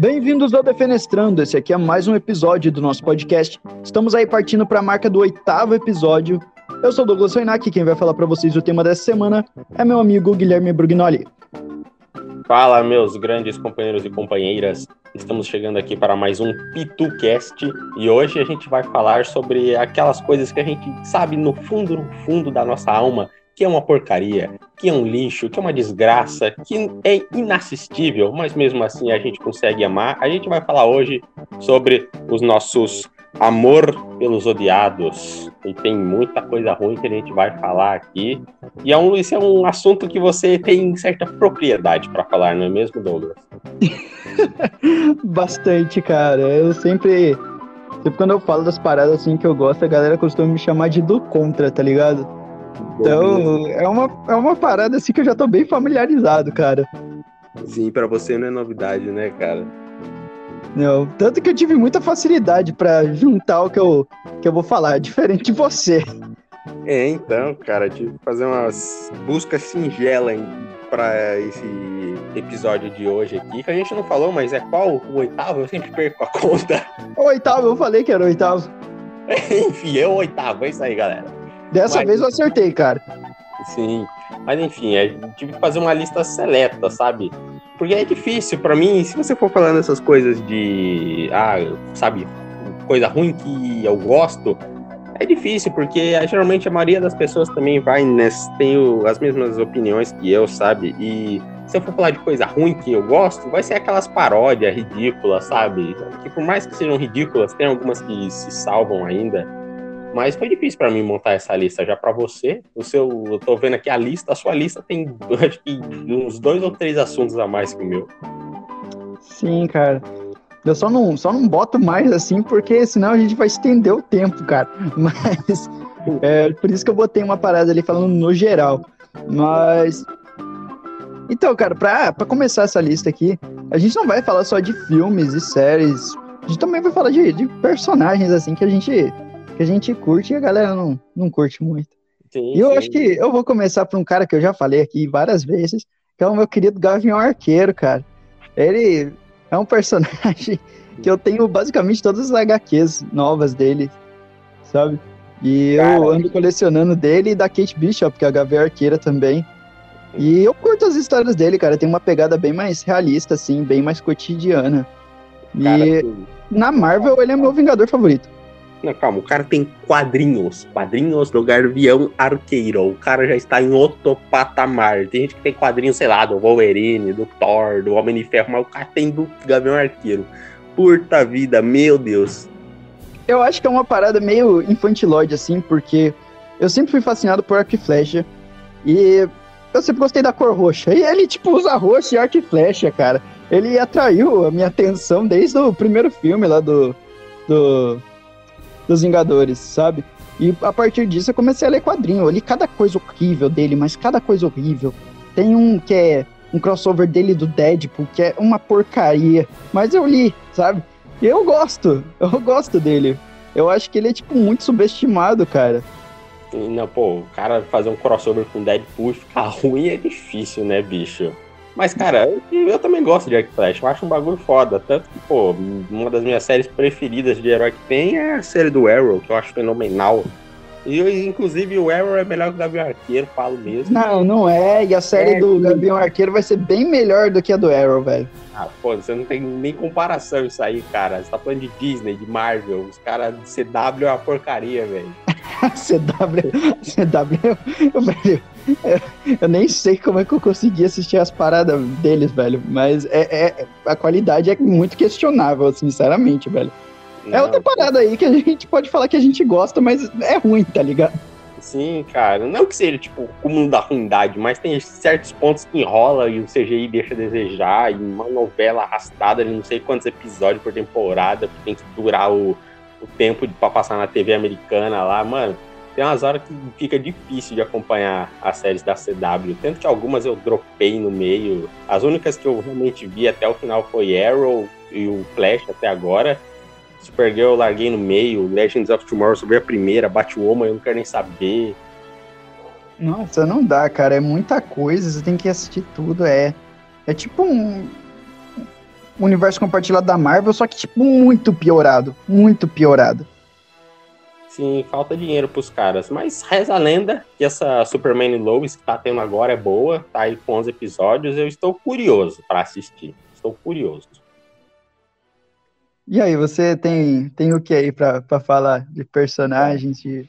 Bem-vindos ao Defenestrando. Esse aqui é mais um episódio do nosso podcast. Estamos aí partindo para a marca do oitavo episódio. Eu sou Douglas Soinac, quem vai falar para vocês o tema dessa semana é meu amigo Guilherme Brugnoli. Fala, meus grandes companheiros e companheiras. Estamos chegando aqui para mais um PituCast e hoje a gente vai falar sobre aquelas coisas que a gente sabe no fundo, no fundo da nossa alma que é uma porcaria, que é um lixo, que é uma desgraça, que é inassistível, mas mesmo assim a gente consegue amar. A gente vai falar hoje sobre os nossos amor pelos odiados. E tem muita coisa ruim que a gente vai falar aqui. E é um, esse é um assunto que você tem certa propriedade para falar, não é mesmo, Douglas? Bastante, cara. Eu sempre. Sempre quando eu falo das paradas assim que eu gosto, a galera costuma me chamar de do contra, tá ligado? Então, é uma, é uma parada assim que eu já tô bem familiarizado, cara. Sim, para você não é novidade, né, cara? Não, tanto que eu tive muita facilidade para juntar o que eu, que eu vou falar, diferente de você. É, então, cara, tive que fazer umas buscas singelas para esse episódio de hoje aqui, que a gente não falou, mas é qual o oitavo? Eu sempre perco a conta. O oitavo, eu falei que era o oitavo. Enfim, é o oitavo, é isso aí, galera. Dessa Mas... vez eu acertei, cara. Sim. Mas enfim, é, tive que fazer uma lista seleta, sabe? Porque é difícil para mim, se você for falando essas coisas de, ah, sabe, coisa ruim que eu gosto, é difícil, porque ah, geralmente a maioria das pessoas também vai nessa, tem o, as mesmas opiniões que eu, sabe? E se eu for falar de coisa ruim que eu gosto, vai ser aquelas paródias ridículas, sabe? Que por mais que sejam ridículas, tem algumas que se salvam ainda. Mas foi difícil para mim montar essa lista já para você. O seu, eu tô vendo aqui a lista, a sua lista tem acho que uns dois ou três assuntos a mais que o meu. Sim, cara. Eu só não, só não boto mais assim, porque senão a gente vai estender o tempo, cara. Mas é por isso que eu botei uma parada ali falando no geral. Mas. Então, cara, pra, começar essa lista aqui, a gente não vai falar só de filmes e séries. A gente também vai falar de, de personagens, assim, que a gente que a gente curte e a galera não, não curte muito. Sim, e eu sim. acho que eu vou começar por um cara que eu já falei aqui várias vezes, que é o meu querido Gavião Arqueiro, cara. Ele é um personagem que eu tenho basicamente todas as HQs novas dele, sabe? E cara, eu ando colecionando dele e da Kate Bishop, que é a Gavião Arqueira também. E eu curto as histórias dele, cara. Tem uma pegada bem mais realista, assim, bem mais cotidiana. Cara, e na Marvel ele é meu Vingador favorito. Não, calma, o cara tem quadrinhos. Quadrinhos do Gavião Arqueiro. O cara já está em outro patamar. Tem gente que tem quadrinhos, sei lá, do Wolverine, do Thor, do Homem de Ferro, mas o cara tem do Gavião Arqueiro. Puta vida, meu Deus. Eu acho que é uma parada meio infantilóide, assim, porque eu sempre fui fascinado por arco e flecha. E eu sempre gostei da cor roxa. E ele, tipo, usa roxo e arco e flecha, cara. Ele atraiu a minha atenção desde o primeiro filme lá do. do dos Vingadores, sabe? E a partir disso eu comecei a ler quadrinho. Eu li cada coisa horrível dele, mas cada coisa horrível. Tem um que é um crossover dele do Deadpool, que é uma porcaria. Mas eu li, sabe? E eu gosto. Eu gosto dele. Eu acho que ele é, tipo, muito subestimado, cara. Não, pô, o cara fazer um crossover com Deadpool ficar ruim é difícil, né, bicho? Mas, cara, eu, eu, também gosto de Arc Flash, eu acho um bagulho foda. Tanto que, pô, uma das minhas séries preferidas de herói que tem é a série do Arrow, que eu acho fenomenal. E, inclusive, o Arrow é melhor que o Gavião Arqueiro, falo mesmo. Não, não é. E a série é, do Gavião Arqueiro vai ser bem melhor do que a do Arrow, velho. Ah, pô, você não tem nem comparação isso aí, cara. Você tá falando de Disney, de Marvel. Os caras de CW é uma porcaria, velho. CW, CW, velho, eu nem sei como é que eu consegui assistir as paradas deles, velho. Mas é, é a qualidade é muito questionável, sinceramente, velho. Não, é outra parada aí que a gente pode falar que a gente gosta, mas é ruim, tá ligado? Sim, cara. Não que seja, tipo, comum da ruindade, mas tem certos pontos que enrola e o CGI deixa a desejar. E uma novela arrastada de não sei quantos episódios por temporada, que tem que durar o, o tempo pra passar na TV americana lá, mano tem umas horas que fica difícil de acompanhar as séries da CW. Tanto que algumas eu dropei no meio. As únicas que eu realmente vi até o final foi Arrow e o Flash até agora. Supergirl eu larguei no meio. Legends of Tomorrow vi a primeira. Batwoman eu não quero nem saber. Nossa, não dá, cara. É muita coisa. Você tem que assistir tudo. É, é tipo um. universo compartilhado da Marvel, só que, tipo, muito piorado. Muito piorado. Sim, falta dinheiro pros caras. Mas reza a lenda que essa Superman Lois que tá tendo agora é boa, tá aí com 11 episódios. Eu estou curioso para assistir. Estou curioso. E aí, você tem, tem o que aí pra, pra falar de personagens, de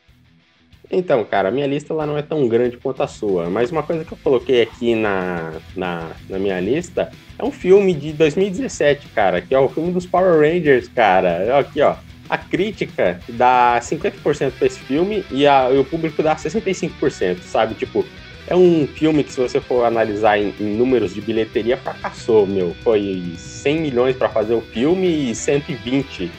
então, cara, a minha lista lá não é tão grande quanto a sua, mas uma coisa que eu coloquei aqui na, na, na, minha lista é um filme de 2017, cara, que é o filme dos Power Rangers, cara. Aqui, ó. A crítica dá 50% pra esse filme e, a, e o público dá 65%, sabe? Tipo, é um filme que, se você for analisar em, em números de bilheteria, fracassou, meu. Foi 100 milhões para fazer o filme e 120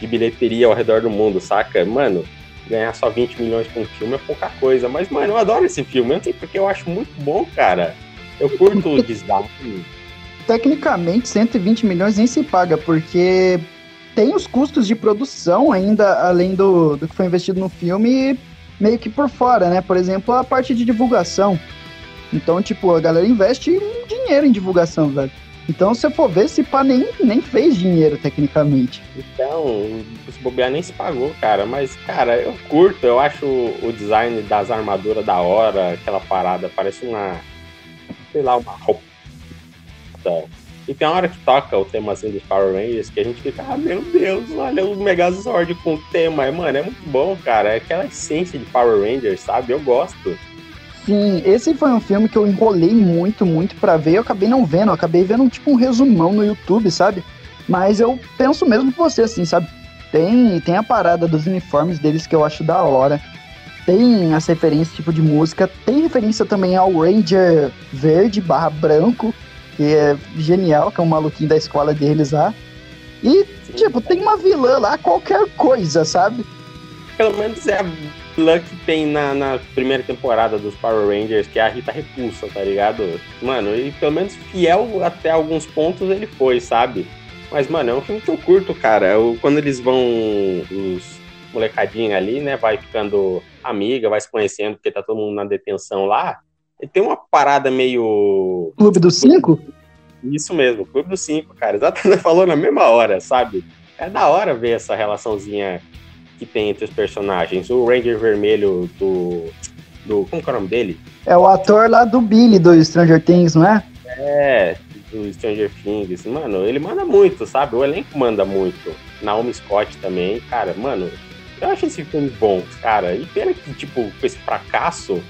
de bilheteria ao redor do mundo, saca? Mano, ganhar só 20 milhões com um filme é pouca coisa. Mas, mano, eu adoro esse filme. Eu sei porque eu acho muito bom, cara. Eu curto o desgaste. Tecnicamente, 120 milhões nem se paga, porque tem os custos de produção ainda, além do, do que foi investido no filme, meio que por fora, né? Por exemplo, a parte de divulgação. Então, tipo, a galera investe dinheiro em divulgação, velho. Então, se for ver, esse pá nem, nem fez dinheiro, tecnicamente. Então, se bobear nem se pagou, cara. Mas, cara, eu curto, eu acho o design das armaduras da hora, aquela parada, parece uma. Sei lá, uma roupa. E tem uma hora que toca o temazinho dos Power Rangers que a gente fica, ah, meu Deus, olha o Megazord com o tema. Mano, é muito bom, cara. É aquela essência de Power Rangers, sabe? Eu gosto. Sim, esse foi um filme que eu enrolei muito, muito para ver. Eu acabei não vendo, eu acabei vendo tipo um resumão no YouTube, sabe? Mas eu penso mesmo que você, assim, sabe? Tem, tem a parada dos uniformes deles que eu acho da hora. Tem as referências, tipo de música. Tem referência também ao Ranger verde barra branco, que é genial, que é um maluquinho da escola deles lá. E, tipo, tem uma vilã lá, qualquer coisa, sabe? Pelo menos é a vilã que tem na, na, primeira temporada dos Power Rangers, que é a Rita Repulsa, tá ligado? Mano, e pelo menos fiel até alguns pontos ele foi, sabe? Mas, mano, é um filme que eu curto, cara. Eu, quando eles vão, os molecadinhos ali, né, vai ficando amiga, vai se conhecendo, porque tá todo mundo na detenção lá. Tem uma parada meio. Clube dos Cinco? Isso mesmo, Clube dos Cinco, cara. Exatamente, falou na mesma hora, sabe? É da hora ver essa relaçãozinha que tem entre os personagens. O Ranger Vermelho do. do como é o nome dele? É o ator lá do Billy do Stranger Things, não é? É, do Stranger Things. Mano, ele manda muito, sabe? O elenco manda muito. Naomi Scott também. Cara, mano, eu acho esse filme bom, cara. E pena que, tipo, com esse fracasso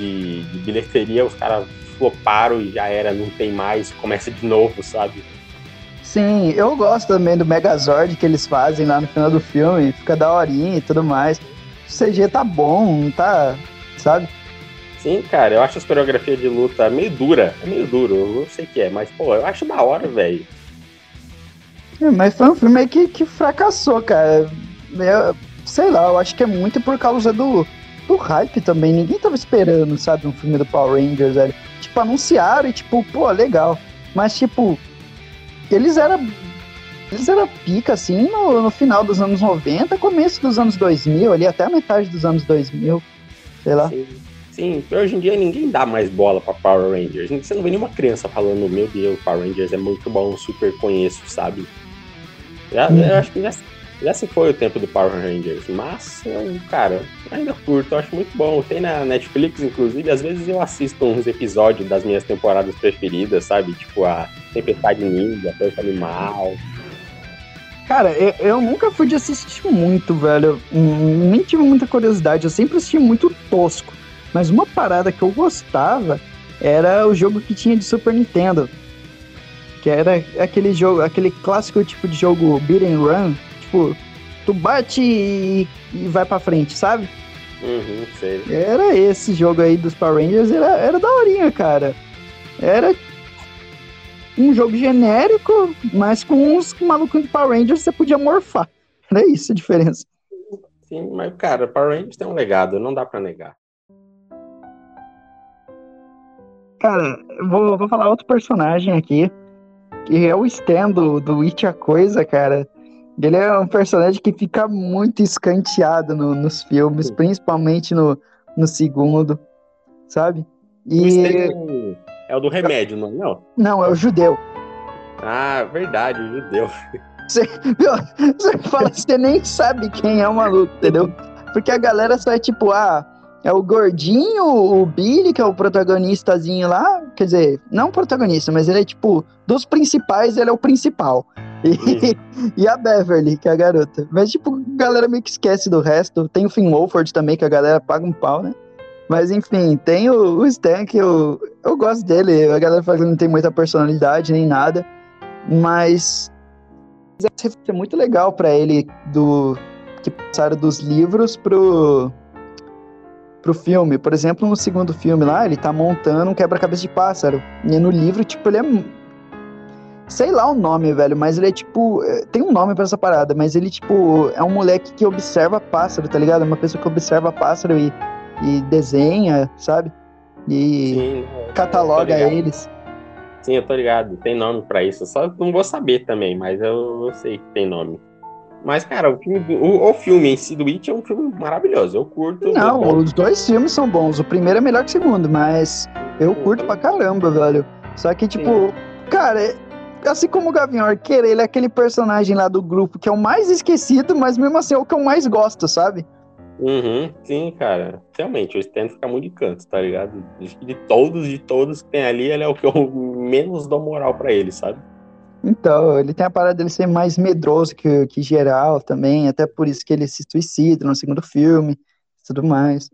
de, de bilheteria, os caras floparam e já era, não tem mais, começa de novo, sabe? Sim, eu gosto também do Megazord que eles fazem lá no final do filme, fica da horinha e tudo mais. O CG tá bom, tá, sabe? Sim, cara, eu acho as coreografias de luta meio dura, é meio duro, eu não sei o que é, mas, pô, eu acho da hora, velho. É, mas foi um filme que, que fracassou, cara. Eu, sei lá, eu acho que é muito por causa do, do hype também. Ninguém tava esperando, sabe, um filme do Power Rangers, velho. Tipo, anunciaram e, tipo, pô, legal. Mas, tipo, eles eram eles eram pica, assim, no, no, final dos anos 90, começo dos anos 2000, ali até a metade dos anos 2000, sei lá. Sim, sim. hoje em dia ninguém dá mais bola pra Power Rangers. Você não vê nenhuma criança falando, meu Deus, Power Rangers é muito bom, super conheço, sabe? Já, hum. Eu acho que já, já se foi o tempo do Power Rangers, mas, cara, ainda curto, acho muito bom. Tem na Netflix, inclusive, às vezes eu assisto uns episódios das minhas temporadas preferidas, sabe? Tipo a Tempestade Ninja, Força Animal. Cara, eu, eu, nunca fui de assistir muito, velho. Nem tive muita curiosidade, eu sempre assisti muito tosco. Mas uma parada que eu gostava era o jogo que tinha de Super Nintendo. Que era aquele jogo, aquele clássico tipo de jogo beat and run, tipo, tu bate e, e vai pra frente, sabe? Uhum, sei. Era esse jogo aí dos Power Rangers, era, era daorinha, cara. Era um jogo genérico, mas com uns malucos de Power Rangers você podia morfar. Era isso a diferença. Sim, mas, cara, Power Rangers tem um legado, não dá pra negar. Cara, vou, vou falar outro personagem aqui, que é o Stan do, do It a Coisa, cara. Ele é um personagem que fica muito escanteado no, nos filmes, Sim. principalmente no, no segundo, sabe? E... É o do remédio, não é? Não, não é o judeu. Ah, verdade, o judeu. Você, você fala, você nem sabe quem é o maluco, entendeu? Porque a galera só é tipo, ah, é o gordinho, o Billy, que é o protagonistazinho lá. Quer dizer, não o protagonista, mas ele é tipo, dos principais, ele é o principal. E, e, a Beverly, que é a garota. Mas, tipo, a galera meio que esquece do resto. Tem o Finn Wolford também, que a galera paga um pau, né? Mas, enfim, tem o, o Stan, que eu, eu gosto dele. A galera fala que não tem muita personalidade nem nada. Mas é muito legal para ele do que passaram dos livros pro pro filme. Por exemplo, no segundo filme lá, ele tá montando um quebra-cabeça de pássaro. E no livro, tipo, ele é. Sei lá o nome, velho, mas ele é tipo. É, tem um nome para essa parada, mas ele, tipo, é um moleque que observa pássaro, tá ligado? É uma pessoa que observa pássaro e, e desenha, sabe? E Sim, cataloga eles. Sim, eu tô ligado. Tem nome para isso. Só não vou saber também, mas eu, eu sei que tem nome. Mas, cara, o filme, o, o, filme em si do It é um filme maravilhoso. Eu curto. Não, os dois filmes são bons. O primeiro é melhor que o segundo, mas eu curto pra caramba, velho. Só que, tipo, Sim. cara, é, assim como o Gavião Arqueiro, ele é aquele personagem lá do grupo que é o mais esquecido, mas mesmo assim é o que eu mais gosto, sabe? Uhum, sim, cara. Realmente, o Stan fica muito de canto, tá ligado? De todos, de todos que tem ali, ele é o que eu menos dou moral para ele, sabe? Então, ele tem a parada dele ser mais medroso que, que geral também, até por isso que ele se suicida no segundo filme tudo mais.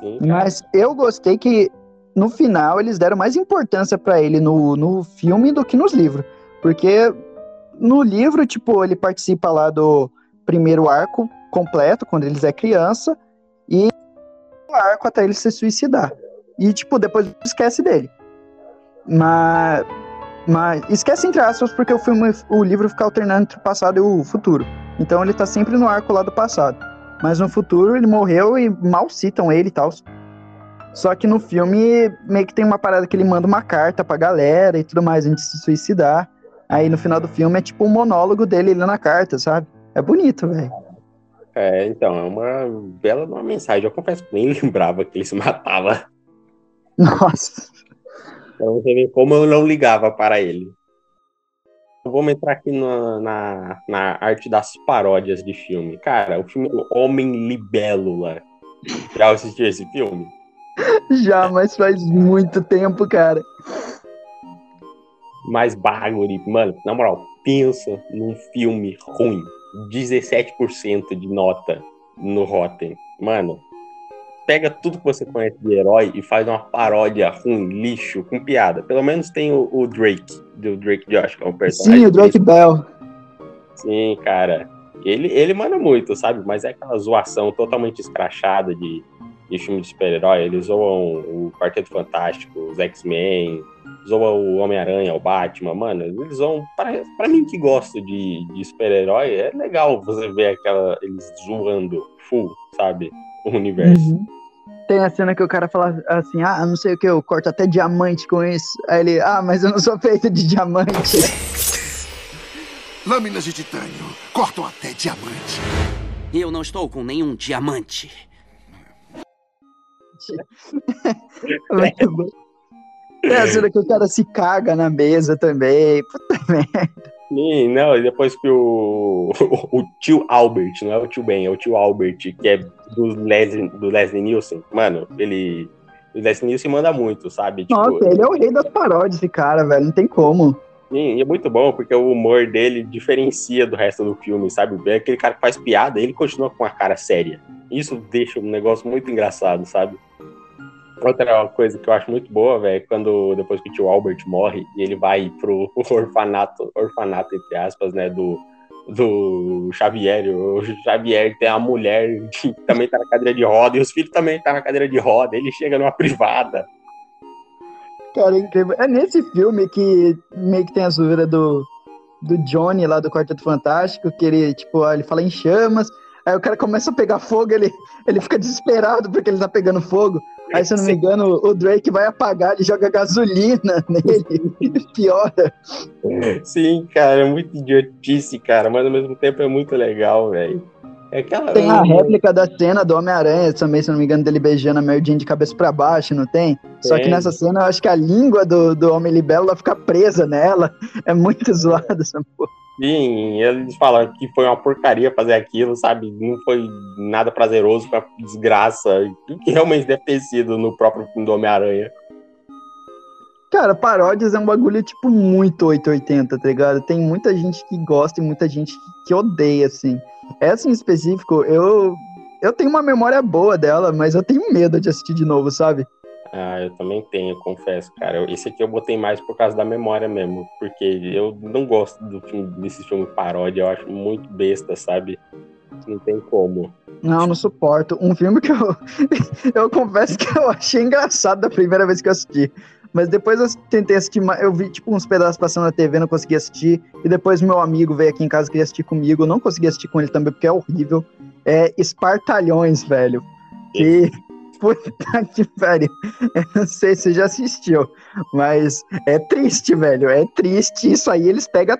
Sim, Mas eu gostei que no final eles deram mais importância para ele no, no filme do que nos livros. Porque no livro, tipo, ele participa lá do primeiro arco completo, quando eles é criança, e o arco até ele se suicidar. E, tipo, depois esquece dele. Mas mas esquece entre aspas, porque o filme, o livro fica alternando entre o passado e o futuro. Então ele tá sempre no arco lá do passado. Mas no futuro ele morreu e mal citam ele e tal. Só que no filme meio que tem uma parada que ele manda uma carta pra galera e tudo mais antes de se suicidar. Aí no final do filme é tipo um monólogo dele lendo a carta, sabe? É bonito, velho. É, então, é uma bela uma mensagem. Eu confesso que nem lembrava que ele se matava. Nossa. Então você vê como eu não ligava para ele. Vamos entrar aqui na, na, na, arte das paródias de filme. Cara, o filme Homem Libélula. Já assistiu esse filme? Já, mas faz muito tempo, cara. Mas bagulho, mano, na moral, pensa num filme ruim. 17% de nota no Rotten. Mano, pega tudo que você conhece de herói e faz uma paródia ruim, lixo, com piada. Pelo menos tem o, o Drake, do Drake Josh, que é um personagem. Sim, o Drake Bell. Sim, cara. Ele, ele manda muito, sabe? Mas é aquela zoação totalmente escrachada de, de filme de super-herói. Eles zoam o Quarteto Fantástico, os X-Men, zoam o Homem-Aranha, o Batman. Mano, eles zoam. Pra, pra mim que gosto de, de super-herói, é legal você ver aquela. Eles zoando full, sabe? O universo. Uhum. Tem a cena que o cara fala assim, ah, não sei o que, eu corto até diamante com isso. Aí ele, ah, mas eu não sou feito de diamante. Lâminas de titânio cortam até diamante. Eu não estou com nenhum diamante. Muito bom. Tem a cena que o cara se caga na mesa também. Puta merda. Sim, não, depois que o, o, o, tio Albert, não é o tio Ben, é o tio Albert, que é do Leslie, do Leslie Nielsen, mano, ele. O Leslie Nielsen manda muito, sabe? Tipo, Nossa, ele é o rei das paródias, esse cara, velho, não tem como. Sim, e é muito bom, porque o humor dele diferencia do resto do filme, sabe? É aquele cara que faz piada, ele continua com a cara séria. Isso deixa um negócio muito engraçado, sabe? Outra coisa que eu acho muito boa, velho, é quando depois que o tio Albert morre e ele vai pro orfanato, orfanato entre aspas, né, do, do Xavier. O Xavier tem a mulher que também tá na cadeira de roda e os filhos também tá na cadeira de roda. Ele chega numa privada. Cara, é incrível. É nesse filme que meio que tem a zoeira do, do Johnny lá do Quarteto Fantástico, que ele, tipo, ele fala em chamas, aí o cara começa a pegar fogo, ele, ele fica desesperado porque ele tá pegando fogo. Aí, se eu não me engano, o Drake vai apagar, ele joga gasolina nele piora. Sim, cara, é muito idiotice, cara, mas ao mesmo tempo é muito legal, velho. É aquela. Tem a réplica da cena do Homem-Aranha também, se não me engano, dele beijando a Mary Jane de cabeça pra baixo, não tem? Só que nessa cena eu acho que a língua do, do Homem-Libélula fica presa nela. É muito zoado essa porra. Sim, eles falam que foi uma porcaria fazer aquilo, sabe? Não foi nada prazeroso, uma desgraça. O que realmente deve ter sido no próprio filme do Homem-Aranha. Cara, paródias é um bagulho, tipo, muito 880, tá ligado? Tem muita gente que gosta e muita gente que, que odeia, assim. Essa em específico, eu, eu tenho uma memória boa dela, mas eu tenho medo de assistir de novo, sabe? Ah, eu também tenho, confesso, cara. Esse aqui eu botei mais por causa da memória mesmo, porque eu não gosto do filme, desse filme paródia, eu acho muito besta, sabe? Não tem como. Não, não suporto. Um filme que eu. eu confesso que eu achei engraçado da primeira vez que eu assisti. Mas depois eu tentei assistir. Eu vi, tipo, uns pedaços passando na TV, não consegui assistir. E depois meu amigo veio aqui em casa queria assistir comigo. Não consegui assistir com ele também, porque é horrível. É Espartalhões, velho. Que. Puta que pariu. Eu não sei se você já assistiu. Mas é triste, velho. É triste. Isso aí eles pegam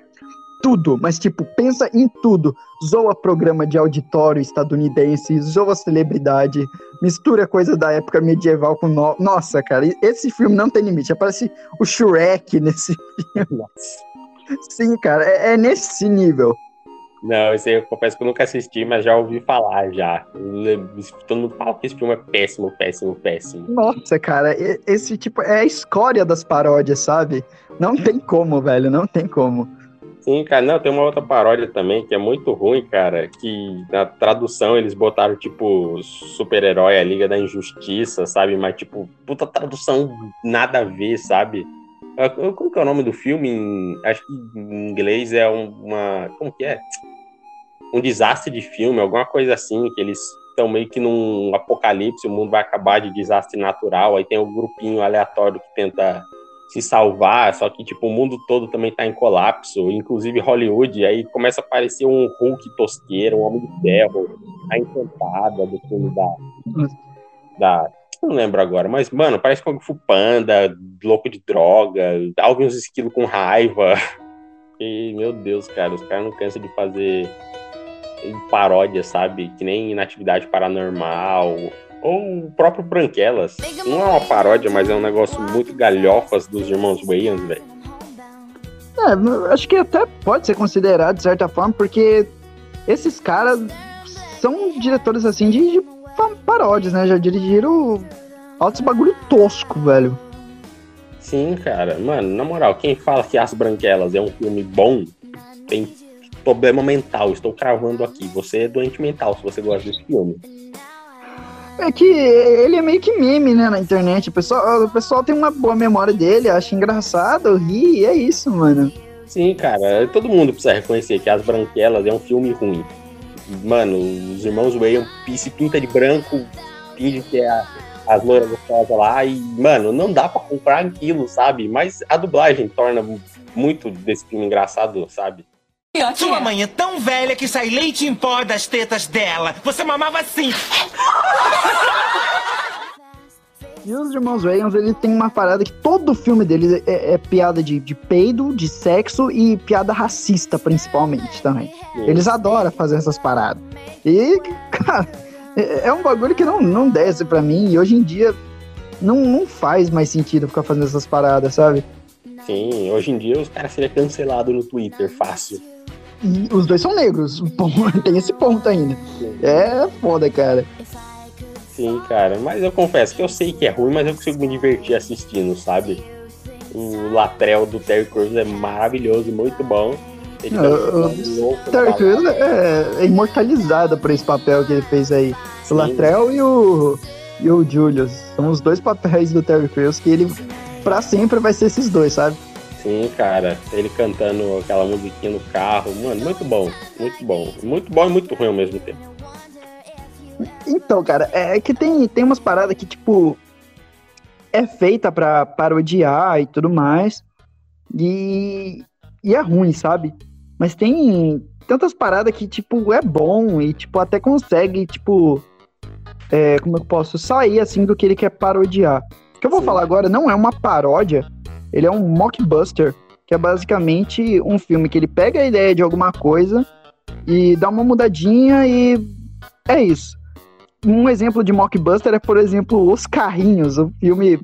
tudo. Mas, tipo, pensa em tudo zoa programa de auditório estadunidense, zoa celebridade, mistura coisa da época medieval com. No... Nossa, cara, esse filme não tem limite. Aparece o Shrek nesse. Sim, cara, é, é nesse nível. Não, esse aí eu confesso que eu nunca assisti, mas já ouvi falar já. Todo mundo fala que esse filme é péssimo, péssimo, péssimo. Nossa, cara, esse tipo é a escória das paródias, sabe? Não tem como, velho, não tem como. Sim, cara, não, tem uma outra paródia também que é muito ruim, cara, que na tradução eles botaram, tipo, super-herói, a Liga da Injustiça, sabe? Mas, tipo, puta tradução nada a ver, sabe? Ah, Como que é o nome do filme? Em- acho que em inglês é um- uma... Como que é? Um desastre de filme, alguma coisa assim, que eles estão meio que num apocalipse, o mundo vai acabar de desastre natural, aí tem um grupinho aleatório que tenta se salvar, só que tipo o mundo todo também tá em colapso, inclusive Hollywood, aí começa a aparecer um Hulk tosqueiro, um Homem de Ferro, a Encantada do filme da da não lembro agora, mas mano, parece Kung Fu Panda, louco de droga, Alvin os esquilos com raiva. E meu Deus, cara, os caras não cansam de fazer paródia, sabe? Que nem Inatividade Paranormal, ou o próprio Branquelas. Não é uma paródia, mas é um negócio muito galhofas dos irmãos Wayans, velho. É, acho que até pode ser considerado de certa forma, porque esses caras são diretores assim de, de paródias, né? Já dirigiram altos bagulho tosco, velho. Sim, cara. Mano, na moral, quem fala que As Branquelas é um filme bom tem problema mental. Estou cravando aqui. Você é doente mental se você gosta desse filme. É que ele é meio que meme, né, na internet. O pessoal, o pessoal tem uma boa memória dele, acha engraçado, ri, e é isso, mano. Sim, cara. Todo mundo precisa reconhecer que As Branquelas é um filme ruim. Mano, os irmãos Wayans se pinta de branco, finge que é a, as loiras gostosas lá e, mano, não dá pra comprar aquilo, sabe? Mas a dublagem torna muito desse filme engraçado, sabe? Sua mãe é tão velha que sai leite em pó das tetas dela. Você mamava assim. E os irmãos Wayans, eles têm uma parada que todo filme deles é, é piada de, de peido, de sexo e piada racista, principalmente, também. Eles adoram fazer essas paradas. E, cara, é é um bagulho que não, não desce pra mim. E hoje em dia não, não faz mais sentido ficar fazendo essas paradas, sabe? Sim, hoje em dia os caras seriam cancelados no Twitter, fácil. E os dois são negros. Bom, tem esse ponto ainda. É foda, cara. Sim, cara, mas eu confesso que eu sei que é ruim, mas eu consigo me divertir assistindo, sabe? O Latrell do Terry Crews é maravilhoso, muito bom. Ele tá? Crews é, é imortalizado por esse papel que ele fez aí. Sim. O Latrell e o, e o Julius. São os dois papéis do Terry Crews que ele, pra sempre, vai ser esses dois, sabe? Sim, cara, ele cantando aquela musiquinha no carro, mano, muito bom, muito bom. Muito bom e muito ruim ao mesmo tempo. Então, cara, é que tem, tem umas paradas que, tipo, é feita pra parodiar e tudo mais. E, e é ruim, sabe? Mas tem tantas paradas que, tipo, é bom e, tipo, até consegue, tipo, é, como eu posso sair, assim, do que ele quer parodiar. O que eu vou Sim. falar agora não é uma paródia, ele é um mockbuster, que é basicamente um filme que ele pega a ideia de alguma coisa e dá uma mudadinha e é isso. Um exemplo de mockbuster é, por exemplo, Os Carrinhos, o filme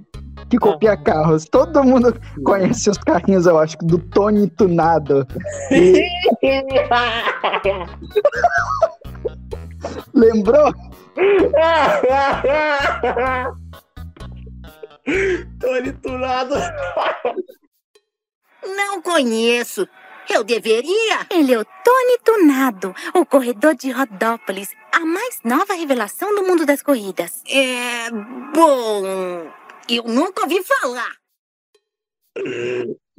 que copia carros. Todo mundo conhece os carrinhos, eu acho, do Tony Tunado. E- Lembrou? Tô liturado. Não conheço. Eu deveria? Ele é o Tony Tunado, o corredor de Rodópolis, a mais nova revelação do mundo das corridas. É. Bom. Eu nunca ouvi falar.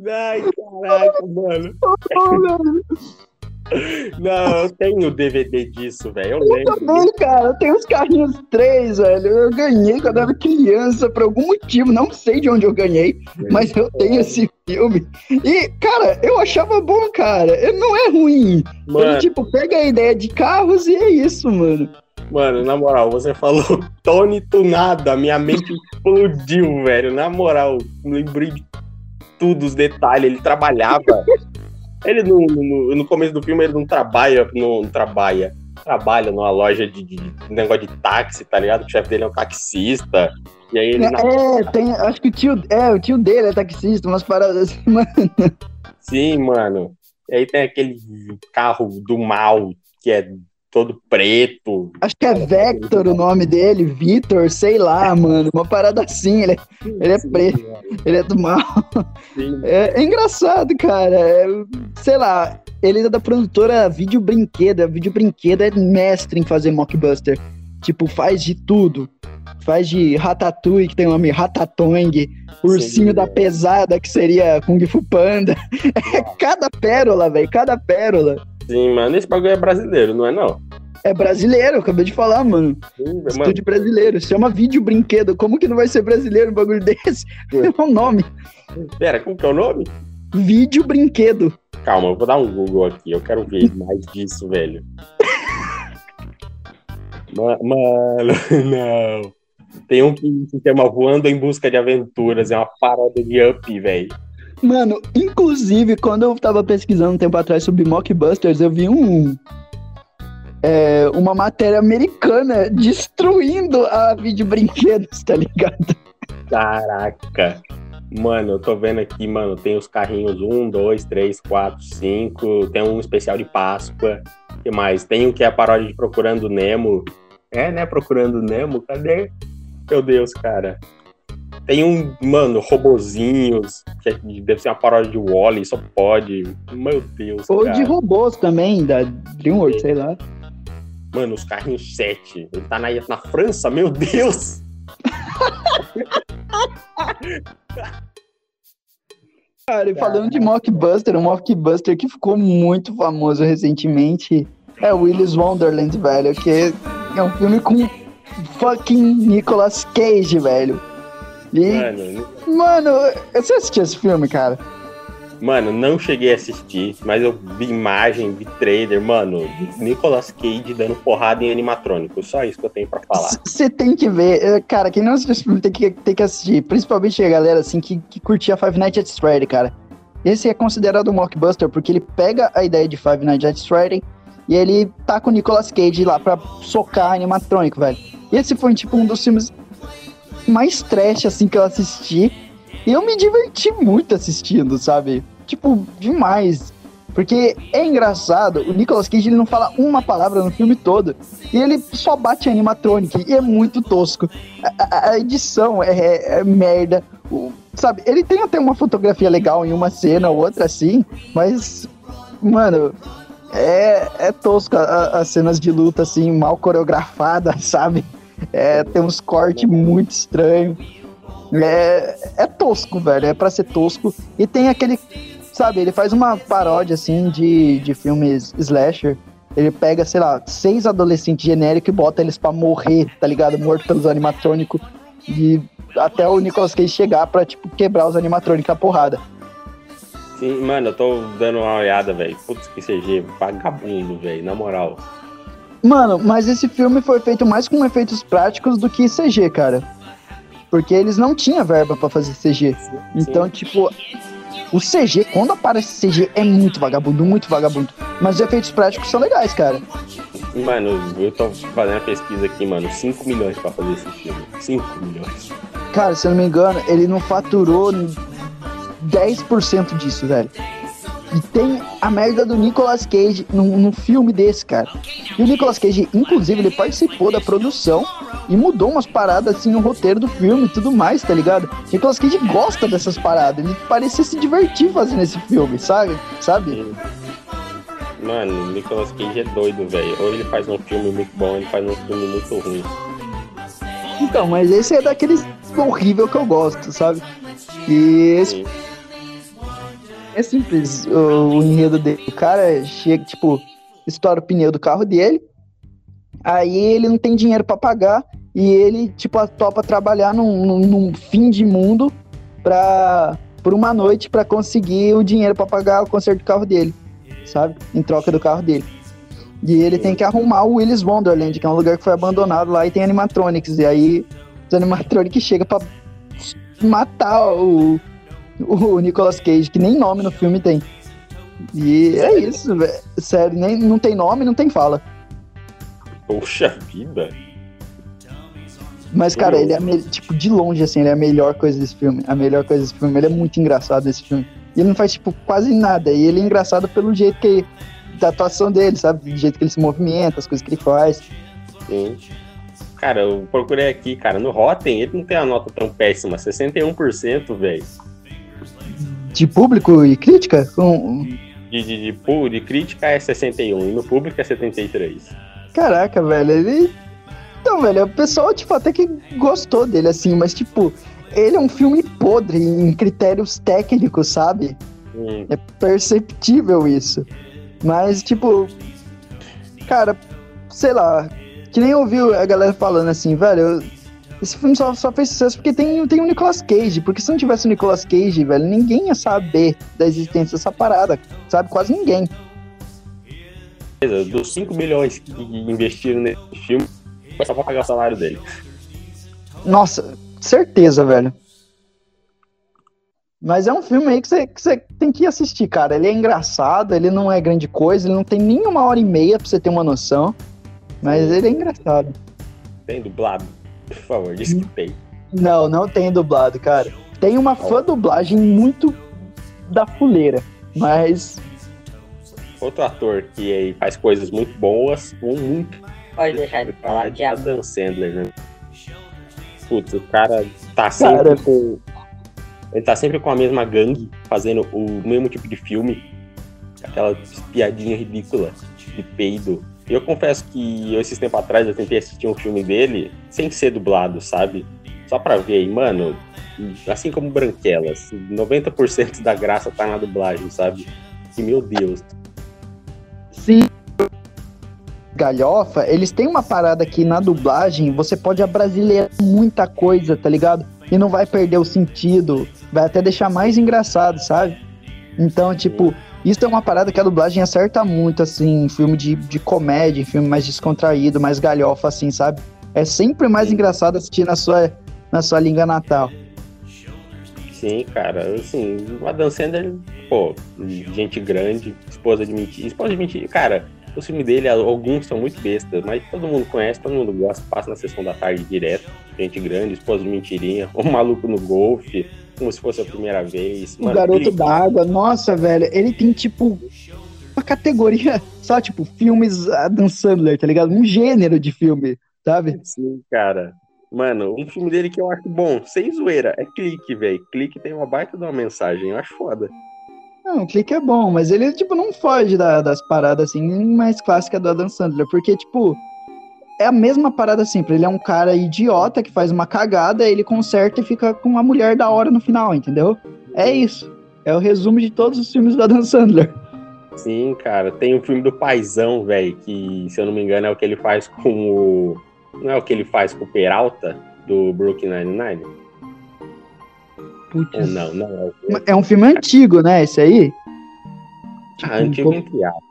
Ai, caraca, mano. Não, eu tenho DVD disso, velho. Eu lembro. Também, cara, tem os carrinhos três, velho. Eu ganhei quando eu era criança, por algum motivo. Não sei de onde eu ganhei, mas eu tenho esse filme. E, cara, eu achava bom, cara. Ele não é ruim. Ele, Mano, tipo, pega a ideia de carros e é isso, mano. Mano, na moral, você falou Tony Tunado, a minha mente explodiu, velho. Na moral, lembrei de tudo, os detalhes. Ele trabalhava. Ele no, no, no começo do filme ele não trabalha, não, trabalha. Trabalha numa loja de, de- de negócio de táxi, tá ligado? O chefe dele é um taxista. E aí ele. na- É, tem, acho que o tio, é, o tio dele é taxista, umas paradas assim, mano. Sim, mano. E aí tem aquele carro do mal que é todo preto. Acho que é Vector o nome dele, Vitor, sei lá, mano. Uma parada assim, ele é, ele é preto, ele é do mal. É, é engraçado, cara. É, sei lá, ele é da produtora Vídeo Brinquedo. A Vídeo Brinquedo é mestre em fazer mockbuster. Tipo, faz de tudo. Faz de Ratatouille, que tem o nome Ratatouille, Ursinho Sim. da Pesada, que seria Kung Fu Panda. É cada pérola, velho, cada pérola. Sim, mano. Esse bagulho é brasileiro, não é não? É brasileiro, eu acabei de falar, mano. Sim, mano. Estúdio brasileiro. Se chama Vídeo Brinquedo. Como que não vai ser brasileiro um bagulho desse? É o nome. Pera, como que é o nome? Vídeo Brinquedo. Calma, eu vou dar um Google aqui. Eu quero ver mais disso, velho. Ma- Mano, não. Tem um que se chama Voando em Busca de Aventuras. É uma paródia de Up, velho. Mano, inclusive, quando eu tava pesquisando um tempo atrás sobre mockbusters, eu vi um. é, uma matéria americana destruindo a vídeo brinquedos, tá ligado? Caraca. Mano, eu tô vendo aqui, mano, tem os carrinhos 1, 2, 3, 4, 5. Tem um especial de Páscoa. O que mais? Tem um que é a paródia de Procurando Nemo. É, né? Procurando Nemo. Cadê? Meu Deus, cara. Tem um, mano, robozinhos, que é- deve ser uma paródia de Wally, só pode. Meu Deus, Ou cara. de robôs também, da DreamWorks, sei lá. Mano, os carrinhos 7. Ele tá na, na França, meu Deus! Cara, e falando de mockbuster, um mockbuster que ficou muito famoso recentemente é Willy's Wonderland, velho, que é um filme com fucking Nicolas Cage, velho. E, Mano, mano, você assistiu esse filme, cara? Mano, não cheguei a assistir, mas eu vi imagem, vi trailer, mano. Nicolas Cage dando porrada em animatrônico. Só isso que eu tenho pra falar. Você tem que ver, é, cara, quem não assistiu esse filme tem que, tem que assistir. Principalmente a galera, assim, que, que curtia Five Nights at Freddy, cara. Esse é considerado um mockbuster porque ele pega a ideia de Five Nights at Freddy e ele tá com o Nicolas Cage lá pra socar animatrônico, velho. E esse foi, tipo, um dos filmes mais trash, assim, que eu assisti. E eu me diverti muito assistindo, sabe? Tipo, demais. Porque é engraçado, o Nicolas Cage ele não fala uma palavra no filme todo. E ele só bate animatronic. E é muito tosco. A, a- edição é, é merda. O- sabe, ele tem até uma fotografia legal em uma cena ou outra assim. Mas, mano, é, é tosco as cenas de luta assim, mal coreografadas, sabe? É, tem uns cortes muito estranhos. É, é tosco, velho. É pra ser tosco. E tem aquele. Sabe, ele faz uma paródia assim de, de filmes slasher. Ele pega, sei lá, seis adolescentes genéricos e bota eles pra morrer, tá ligado? Morto pelos animatrônicos. E até o Nicolas Cage chegar pra, tipo, quebrar os animatrônicos a porrada. Sim, mano, eu tô dando uma olhada, velho. Putz, que CG vagabundo, velho, na moral. Mano, mas esse filme foi feito mais com efeitos práticos do que CG, cara. Porque eles não tinham verba pra fazer CG. Então, tipo, o CG, quando aparece CG, é muito vagabundo, muito vagabundo. Mas os efeitos práticos são legais, cara. Mano, eu tô fazendo a pesquisa aqui, mano. 5 milhões pra fazer esse filme. 5 milhões. Cara, se eu não me engano, ele não faturou 10% disso, velho. E tem a merda do Nicolas Cage num, num filme desse, cara. E o Nicolas Cage, inclusive, ele participou da produção e mudou umas paradas assim no roteiro do filme e tudo mais, tá ligado? O Nicolas Cage gosta dessas paradas. Ele parecia se divertir fazendo esse filme, sabe? Sabe? Mano, o Nicolas Cage é doido, velho. Ou ele faz um filme muito bom, ou ele faz um filme muito ruim. Então, mas esse é daqueles horrível que eu gosto, sabe? E esse Sim. É simples. O, o enredo dele. O cara chega, tipo, estoura o pneu do carro dele. Aí ele não tem dinheiro pra pagar. E ele, tipo, topa trabalhar num, num, fim de mundo pra, por uma noite pra conseguir o dinheiro pra pagar o conserto do carro dele. Sabe? Em troca do carro dele. E ele tem que arrumar o Willis Wonderland, que é um lugar que foi abandonado lá e tem animatronics. E aí os animatronics chegam pra matar o, o Nicolas Cage, que nem nome no filme tem. E é isso, velho. Sério, nem, não tem nome, não tem fala. Poxa vida. Mas, cara, ele é, tipo, de longe, assim, ele é a melhor coisa desse filme. A melhor coisa desse filme. Ele é muito engraçado nesse filme. E ele não faz, tipo, quase nada. E ele é engraçado pelo jeito que. da atuação dele, sabe? Do jeito que ele se movimenta, as coisas que ele faz. Sim. Cara, eu procurei aqui, cara. No Rotten, ele não tem a nota tão péssima. 61%, velho. De público e crítica? Com... De, de, de, de crítica é 61 e no público é 73. Caraca, velho, ele. Então, velho, o pessoal, tipo, até que gostou dele, assim, mas, tipo, ele é um filme podre em critérios técnicos, sabe? Hum, É perceptível isso. Mas, tipo, cara, sei lá, que nem ouviu a galera falando assim, velho, eu- esse filme só, só fez sucesso porque tem, tem o Nicolas Cage. Porque se não tivesse o Nicolas Cage, velho, ninguém ia saber da existência dessa parada, sabe? Quase ninguém. dos 5 milhões que investiram nesse filme, só pra pagar o salário dele. Nossa, certeza, velho. Mas é um filme aí que você, que você tem que assistir, cara. Ele é engraçado, ele não é grande coisa, ele não tem nem uma hora e meia pra você ter uma noção. Mas ele é engraçado. Tem dublado? Por favor, diz que tem. Não, não tem dublado, cara. Tem uma fã dublagem muito da fuleira, mas Outro ator que aí faz coisas muito boas, um muito Pode deixar de falar de amor. Adam Sandler, né? Putz, o cara tá sempre Cara. com. Ele tá sempre com a mesma gangue, fazendo o mesmo tipo de filme. Aquela piadinha ridícula de peido. Eu confesso que eu, esses tempos atrás eu tentei assistir um filme dele sem ser dublado, sabe? Só pra ver, e, mano, assim como Branquelas, 90% da graça tá na dublagem, sabe? E meu Deus, sim. Galhofa, eles têm uma parada que na dublagem você pode abrasileirar muita coisa, tá ligado? E não vai perder o sentido, vai até deixar mais engraçado, sabe? Então, tipo, isso é uma parada que a dublagem acerta muito, assim, em filme de, de comédia, em filme mais descontraído, mais galhofa, assim, sabe? É sempre mais Sim. engraçado assistir na sua, na sua língua natal. Sim, cara, assim, o Adam Sandler, pô, gente grande, esposa de mentira, esposa de mentira, cara, o filme dele, alguns são muito bestas, mas todo mundo conhece, todo mundo gosta, passa na sessão da tarde direto, gente grande, esposa de mentirinha, o maluco no golfe, como se fosse a primeira vez. O Mano, Garoto clique. da Água, nossa, velho, ele tem tipo uma categoria, só tipo filmes Adam Sandler, tá ligado? Um gênero de filme, sabe? Sim, cara. Mano, um filme dele que eu acho bom, sem zoeira, é Clique, velho. Clique tem uma baita de uma mensagem, eu acho foda. Não, o clique é bom, mas ele tipo não foge da- das paradas assim mais clássicas do Adam Sandler, porque tipo é a mesma parada sempre. Ele é um cara idiota que faz uma cagada, ele conserta e fica com uma mulher da hora no final, entendeu? É isso. É o resumo de todos os filmes do Adam Sandler. Sim, cara. Tem o filme do Paizão, velho, que, se eu não me engano, é o que ele faz com o. Não é o que ele faz com o Peralta, do Brooklyn Nine-Nine? Putz. Não, não é o. É um filme antigo, né? Esse aí? Ah, antigo entre aspas.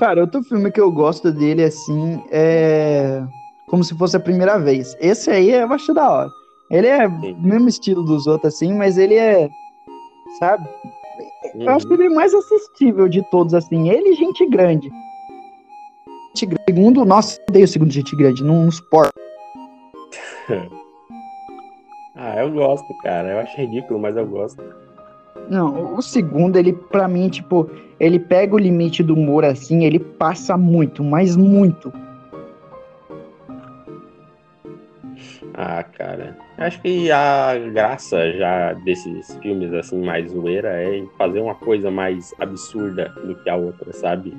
Cara, outro filme que eu gosto dele, assim, é. Como se fosse a primeira vez. Esse aí eu acho da hora. Ele é Sim. o mesmo estilo dos outros, assim, mas ele é. Sabe? Eu acho que Uhum. ele é mais assistível de todos, assim. Ele e gente grande. segundo, nossa, odeio o segundo gente grande, não suporto. Ah, eu gosto, cara. Eu acho ridículo, mas eu gosto. Não, o segundo, ele, pra mim, tipo, ele pega o limite do humor assim, ele passa muito, mas muito. Ah, cara. Acho que a graça já desses filmes assim mais zoeira é fazer uma coisa mais absurda do que a outra, sabe?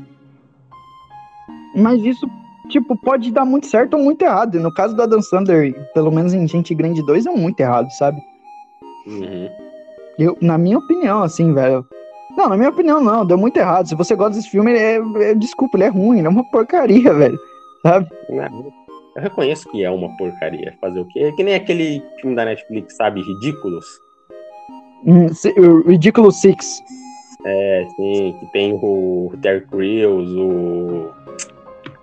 Mas isso, tipo, pode dar muito certo ou muito errado. E no caso do Adam Sandler, pelo menos em Gente Grande 2, é muito errado, sabe? Uhum. Eu, na minha opinião, assim, velho. Não, na minha opinião, não, deu muito errado. Se você gosta desse filme, é, é- desculpa, ele é ruim, ele é uma porcaria, velho. Sabe? Não, Eu reconheço que é uma porcaria. Fazer o quê? É que nem aquele filme da Netflix, sabe? Ridículos. Hum, se- o Ridiculous Six. É, sim, que tem o Terry Crews, o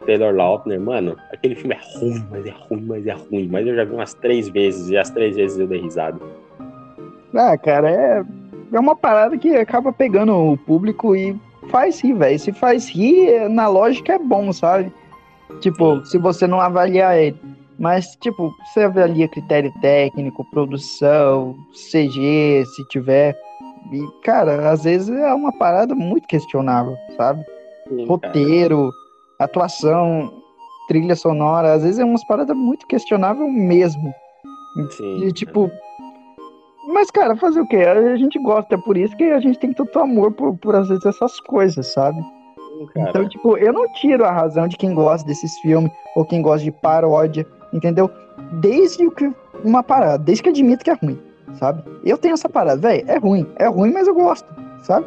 Taylor Lautner. Mano, aquele filme é ruim, mas é ruim, mas é ruim. Mas eu já vi umas três vezes e as três vezes eu dei risada. Ah, cara, é, é uma parada que acaba pegando o público e faz rir, velho. Se faz rir, é- na lógica é bom, sabe? Tipo, se você não avaliar ele. Mas, tipo, você avalia critério técnico, produção, CG, se tiver. E, cara, às vezes é uma parada muito questionável, sabe? Sim, cara. Roteiro, atuação, trilha sonora, às vezes é umas paradas muito questionável mesmo. Sim. E tipo. Mas, cara, fazer o quê? A gente gosta, é por isso que a gente tem tanto amor por, por às vezes essas coisas, sabe? Cara. Então, tipo, eu não tiro a razão de quem gosta desses filmes, ou quem gosta de paródia, entendeu? Desde que uma parada, desde que admito que é ruim, sabe? Eu tenho essa parada, velho, é ruim, é ruim, mas eu gosto, sabe?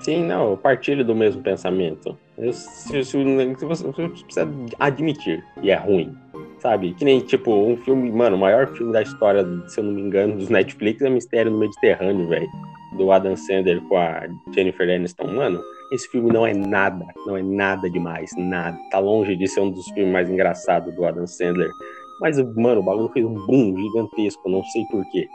Sim, não, eu partilho do mesmo pensamento. Eu, se, se, se você, precisa admitir que é ruim, sabe? Que nem, tipo, um filme, mano, o maior filme da história, se eu não me engano, dos Netflix é Mistério no Mediterrâneo, velho. Do Adam Sandler com a Jennifer Aniston. Mano, esse filme não é nada, não é nada demais, nada. Tá longe de ser um dos filmes mais engraçados do Adam Sandler. Mas, mano, o bagulho fez um boom gigantesco, não sei porquê.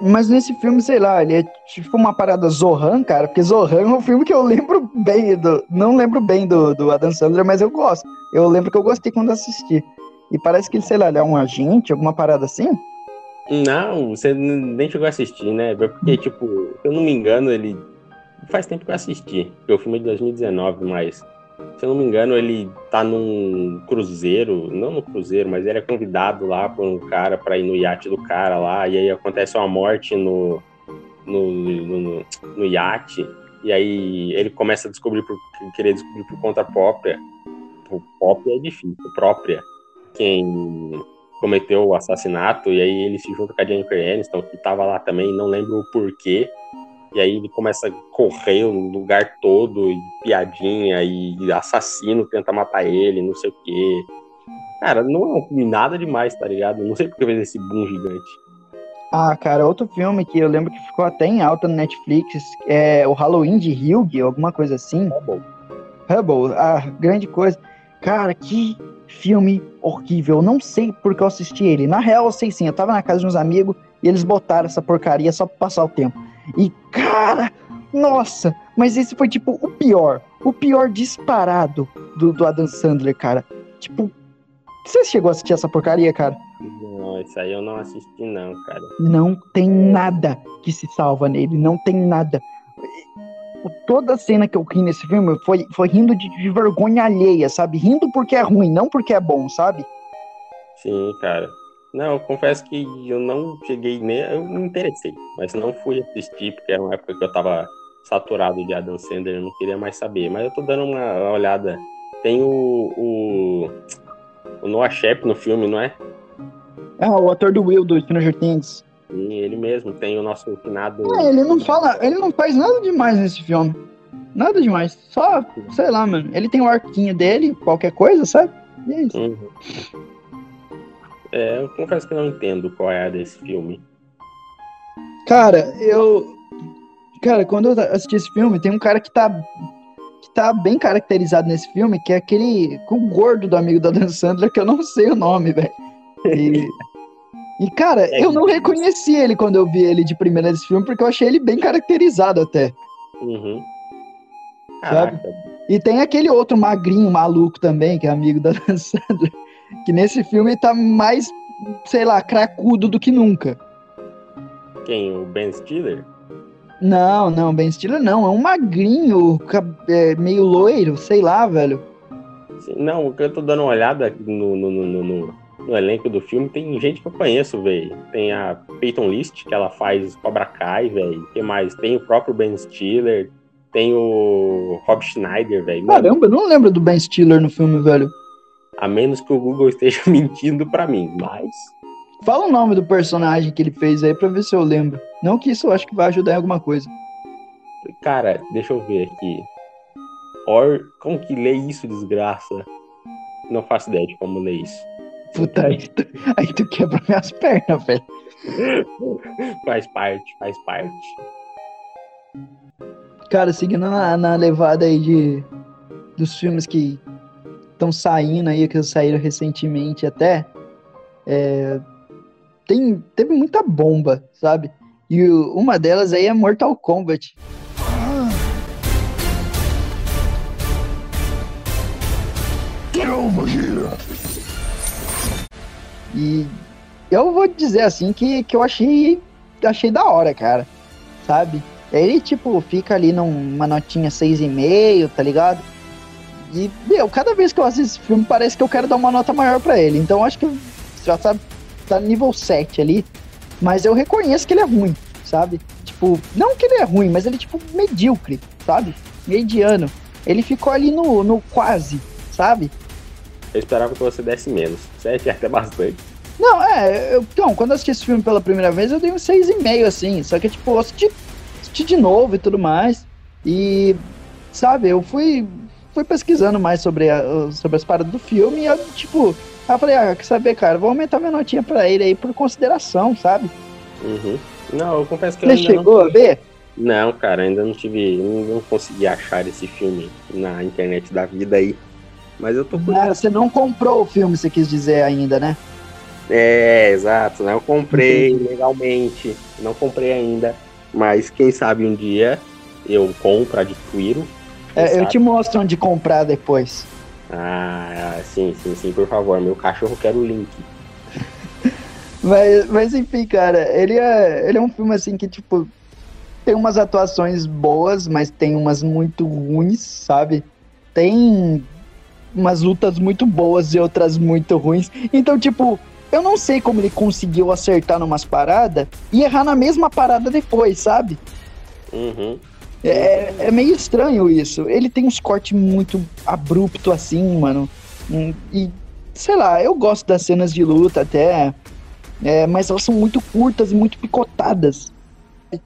Mas nesse filme, sei lá, ele é tipo uma parada Zohan, cara, porque Zohan é um filme que eu lembro bem do. Não lembro bem do, do Adam Sandler, mas eu gosto. Eu lembro que eu gostei quando assisti. E parece que ele, sei lá, ele é um agente, alguma parada assim? Não, você nem chegou a assistir, né? Porque, tipo, se eu não me engano, ele. Faz tempo que eu assisti, porque o filme é de 2019, mas. Se eu não me engano, ele tá num cruzeiro, não no cruzeiro, mas ele é convidado lá por um cara pra ir no iate do cara lá, e aí acontece uma morte no, no, no, no- no iate, e aí ele começa a descobrir por querer descobrir por conta própria. Por própria é difícil, própria. Quem cometeu o assassinato, e aí ele se junta com a Jennifer Aniston, que tava lá também, não lembro o porquê. E aí ele começa a correr o lugar todo, e piadinha, e assassino tenta matar ele, não sei o quê. Cara, não é nada demais, tá ligado? Não sei porque fez esse boom gigante. Ah, cara, outro filme que eu lembro que ficou até em alta no Netflix é o Halloween de Hugh, alguma coisa assim. Bom. Hubble, ah, grande coisa. Cara, que filme horrível. Eu não sei porque eu assisti ele. Na real, eu sei sim. Eu tava na casa de uns amigos e eles botaram essa porcaria só pra passar o tempo. E, cara, nossa, mas esse foi tipo o pior. O pior disparado do, do Adam Sandler, cara. Tipo, você chegou a assistir essa porcaria, cara? Não, isso aí eu não assisti, não, cara. Não tem nada que se salva nele, não tem nada. O- Toda a cena que eu ri nesse filme foi, foi rindo de, de vergonha alheia, sabe? Rindo porque é ruim, não porque é bom, sabe? Sim, cara. Não, eu confesso que eu não cheguei nem. Eu me interessei, mas não fui assistir, porque era uma época que eu tava saturado de Adam Sandler, eu não queria mais saber. Mas eu tô dando uma, uma olhada. Tem o, o. O Noah Shep no filme, não é? Ah, o ator do Will do Stranger Things. Sim, ele mesmo. Tem o nosso finado. Ah, ele não fala, ele não faz nada demais nesse filme. Nada demais. Só, sei lá, mano. Ele tem o arquinho dele, qualquer coisa, sabe? E é isso. Uhum. É, eu confesso que não entendo qual é a desse filme. Cara, eu. Cara, quando eu assisti esse filme, tem um cara que tá. que tá bem caracterizado nesse filme, que é aquele. com o gordo do amigo da Dan Sandler, que eu não sei o nome, velho. E. E, cara, É, eu não reconheci ele quando eu vi ele de primeira nesse filme, porque eu achei ele bem caracterizado até. Uhum. Caraca. E tem aquele outro magrinho maluco também, que é amigo da Sandler, que nesse filme tá mais, sei lá, cracudo do que nunca. Quem? O Ben Stiller? Não, não, Ben Stiller não, é um magrinho, é, meio loiro, sei lá, velho. Não, eu tô dando uma olhada no, no, no, no- no- elenco do filme, tem gente que eu conheço, velho. Tem a Peyton List, que ela faz Cobra Kai, velho. que mais? Tem o próprio Ben Stiller, tem o Rob Schneider, velho. Caramba, eu não lembro do Ben Stiller no filme, velho. A menos que o Google esteja mentindo pra mim, mas... Fala o nome do personagem que ele fez aí pra ver se eu lembro. Não que isso eu acho que vai ajudar em alguma coisa. Cara, deixa eu ver aqui. Or... Como que lê isso, desgraça? Não faço ideia de como lê isso. Puta, aí tu, aí tu quebra minhas pernas, velho. Faz parte, faz parte. Cara, seguindo na, na levada aí de dos filmes que estão saindo aí, que saíram recentemente até, é, tem, teve muita bomba, sabe? E o- uma delas aí é Mortal Kombat. Get over here. E eu vou dizer assim que, que eu achei, achei da hora, cara. Sabe? Ele, tipo, fica ali numa notinha 6,5, tá ligado? E, meu, cada vez que eu assisto esse filme, parece que eu quero dar uma nota maior pra ele. Então, acho que já tá, tá nível 7 ali. Mas eu reconheço que ele é ruim, sabe? Tipo, não que ele é ruim, mas ele, tipo, medíocre, sabe? Mediano. Ele ficou ali no, no quase, sabe? Eu esperava que você desse menos. Sete é até bastante. Não, é, eu, então, quando eu assisti esse filme pela primeira vez, eu dei um 6,5, assim, só que, tipo, eu assisti, assisti de novo e tudo mais, e, sabe, eu fui, fui pesquisando mais sobre, a- sobre as paradas do filme, e eu, tipo, aí eu falei, ah, quer saber, cara, vou aumentar minha notinha pra ele aí por consideração, sabe? Uhum. Não, eu confesso que eu Você ainda não... chegou a ver? Não, cara, ainda não tive... Não consegui achar esse filme na internet da vida aí. Mas eu tô curioso. Ah, você não comprou o filme, você quis dizer ainda, né? É, exato, né? Eu comprei Entendi. legalmente, não comprei ainda, mas quem sabe um dia eu compro, adquiro. É, eu te mostro onde comprar depois. Ah, sim, sim, sim, por favor, meu cachorro quer o link. Mas, mas enfim, cara, ele é, ele é um filme assim que, tipo, tem umas atuações boas, mas tem umas muito ruins, sabe? Tem umas lutas muito boas e outras muito ruins. Então, tipo, eu não sei como ele conseguiu acertar numas paradas e errar na mesma parada depois, sabe? Uhum. É, é meio estranho isso. Ele tem uns cortes muito abrupto assim, mano. Hum, E, sei lá, eu gosto das cenas de luta até. é, mas elas são muito curtas e muito picotadas.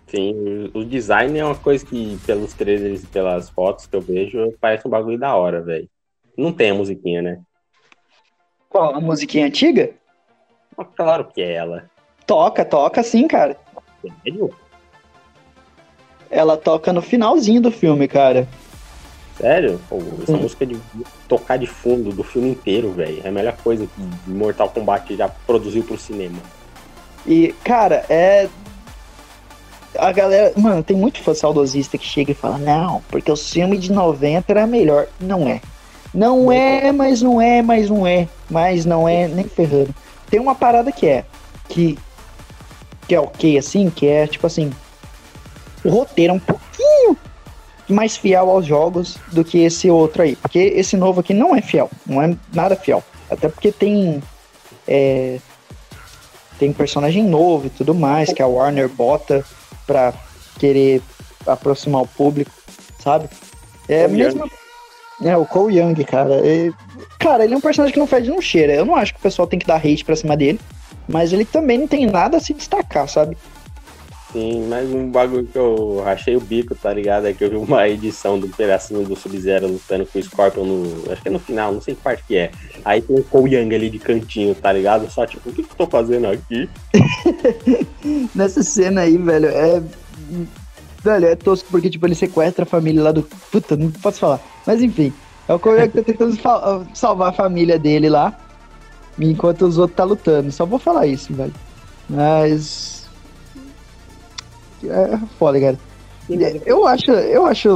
Sim, o design é uma coisa que, pelos trailers e pelas fotos que eu vejo, parece um bagulho da hora, velho. Não tem a musiquinha, né? Qual? A musiquinha antiga? Mas Claro que é ela. Toca, toca sim, cara. Sério? Ela toca no finalzinho do filme, cara. Sério? Pô, essa Sim. música de tocar de fundo do filme inteiro, velho. É a melhor coisa que Mortal Kombat já produziu pro cinema. E, cara, é. A galera. Mano, tem muito fã saudosista que chega e fala: Não, porque o filme de 90 era melhor. Não é. Não é, mas não é, mas não é. Mas não é, nem ferrando. Tem uma parada que é. Que. Que é ok, assim, que é tipo assim. O roteiro é um pouquinho mais fiel aos jogos do que esse outro aí. Porque esse novo aqui não é fiel. Não é nada fiel. Até porque tem. É, tem personagem novo e tudo mais, que a Warner bota pra querer aproximar o público, sabe? É Cole mesmo. É, o Cole Young, cara. é- Cara, ele é um personagem que não fede não cheira. Eu não acho que o pessoal tem que dar hate pra cima dele. Mas ele também não tem nada a se destacar, sabe? Sim, mas um bagulho que eu achei o bico, tá ligado? É que eu vi uma edição do pedacinho do Sub-Zero lutando com o Scorpion no. Acho que é no final, não sei que parte que é. Aí tem o Cole Young ali de cantinho, tá ligado? Só tipo, o que, que eu tô fazendo aqui? Nessa cena aí, velho, é. Velho, é tosco porque, tipo, ele sequestra a família lá do. Puta, não posso falar. Mas enfim, é o Young que tá tentando sal- salvar a família dele lá. Enquanto os outros tá lutando. Só vou falar isso, velho. Mas. É foda, cara. Eu acho, eu acho,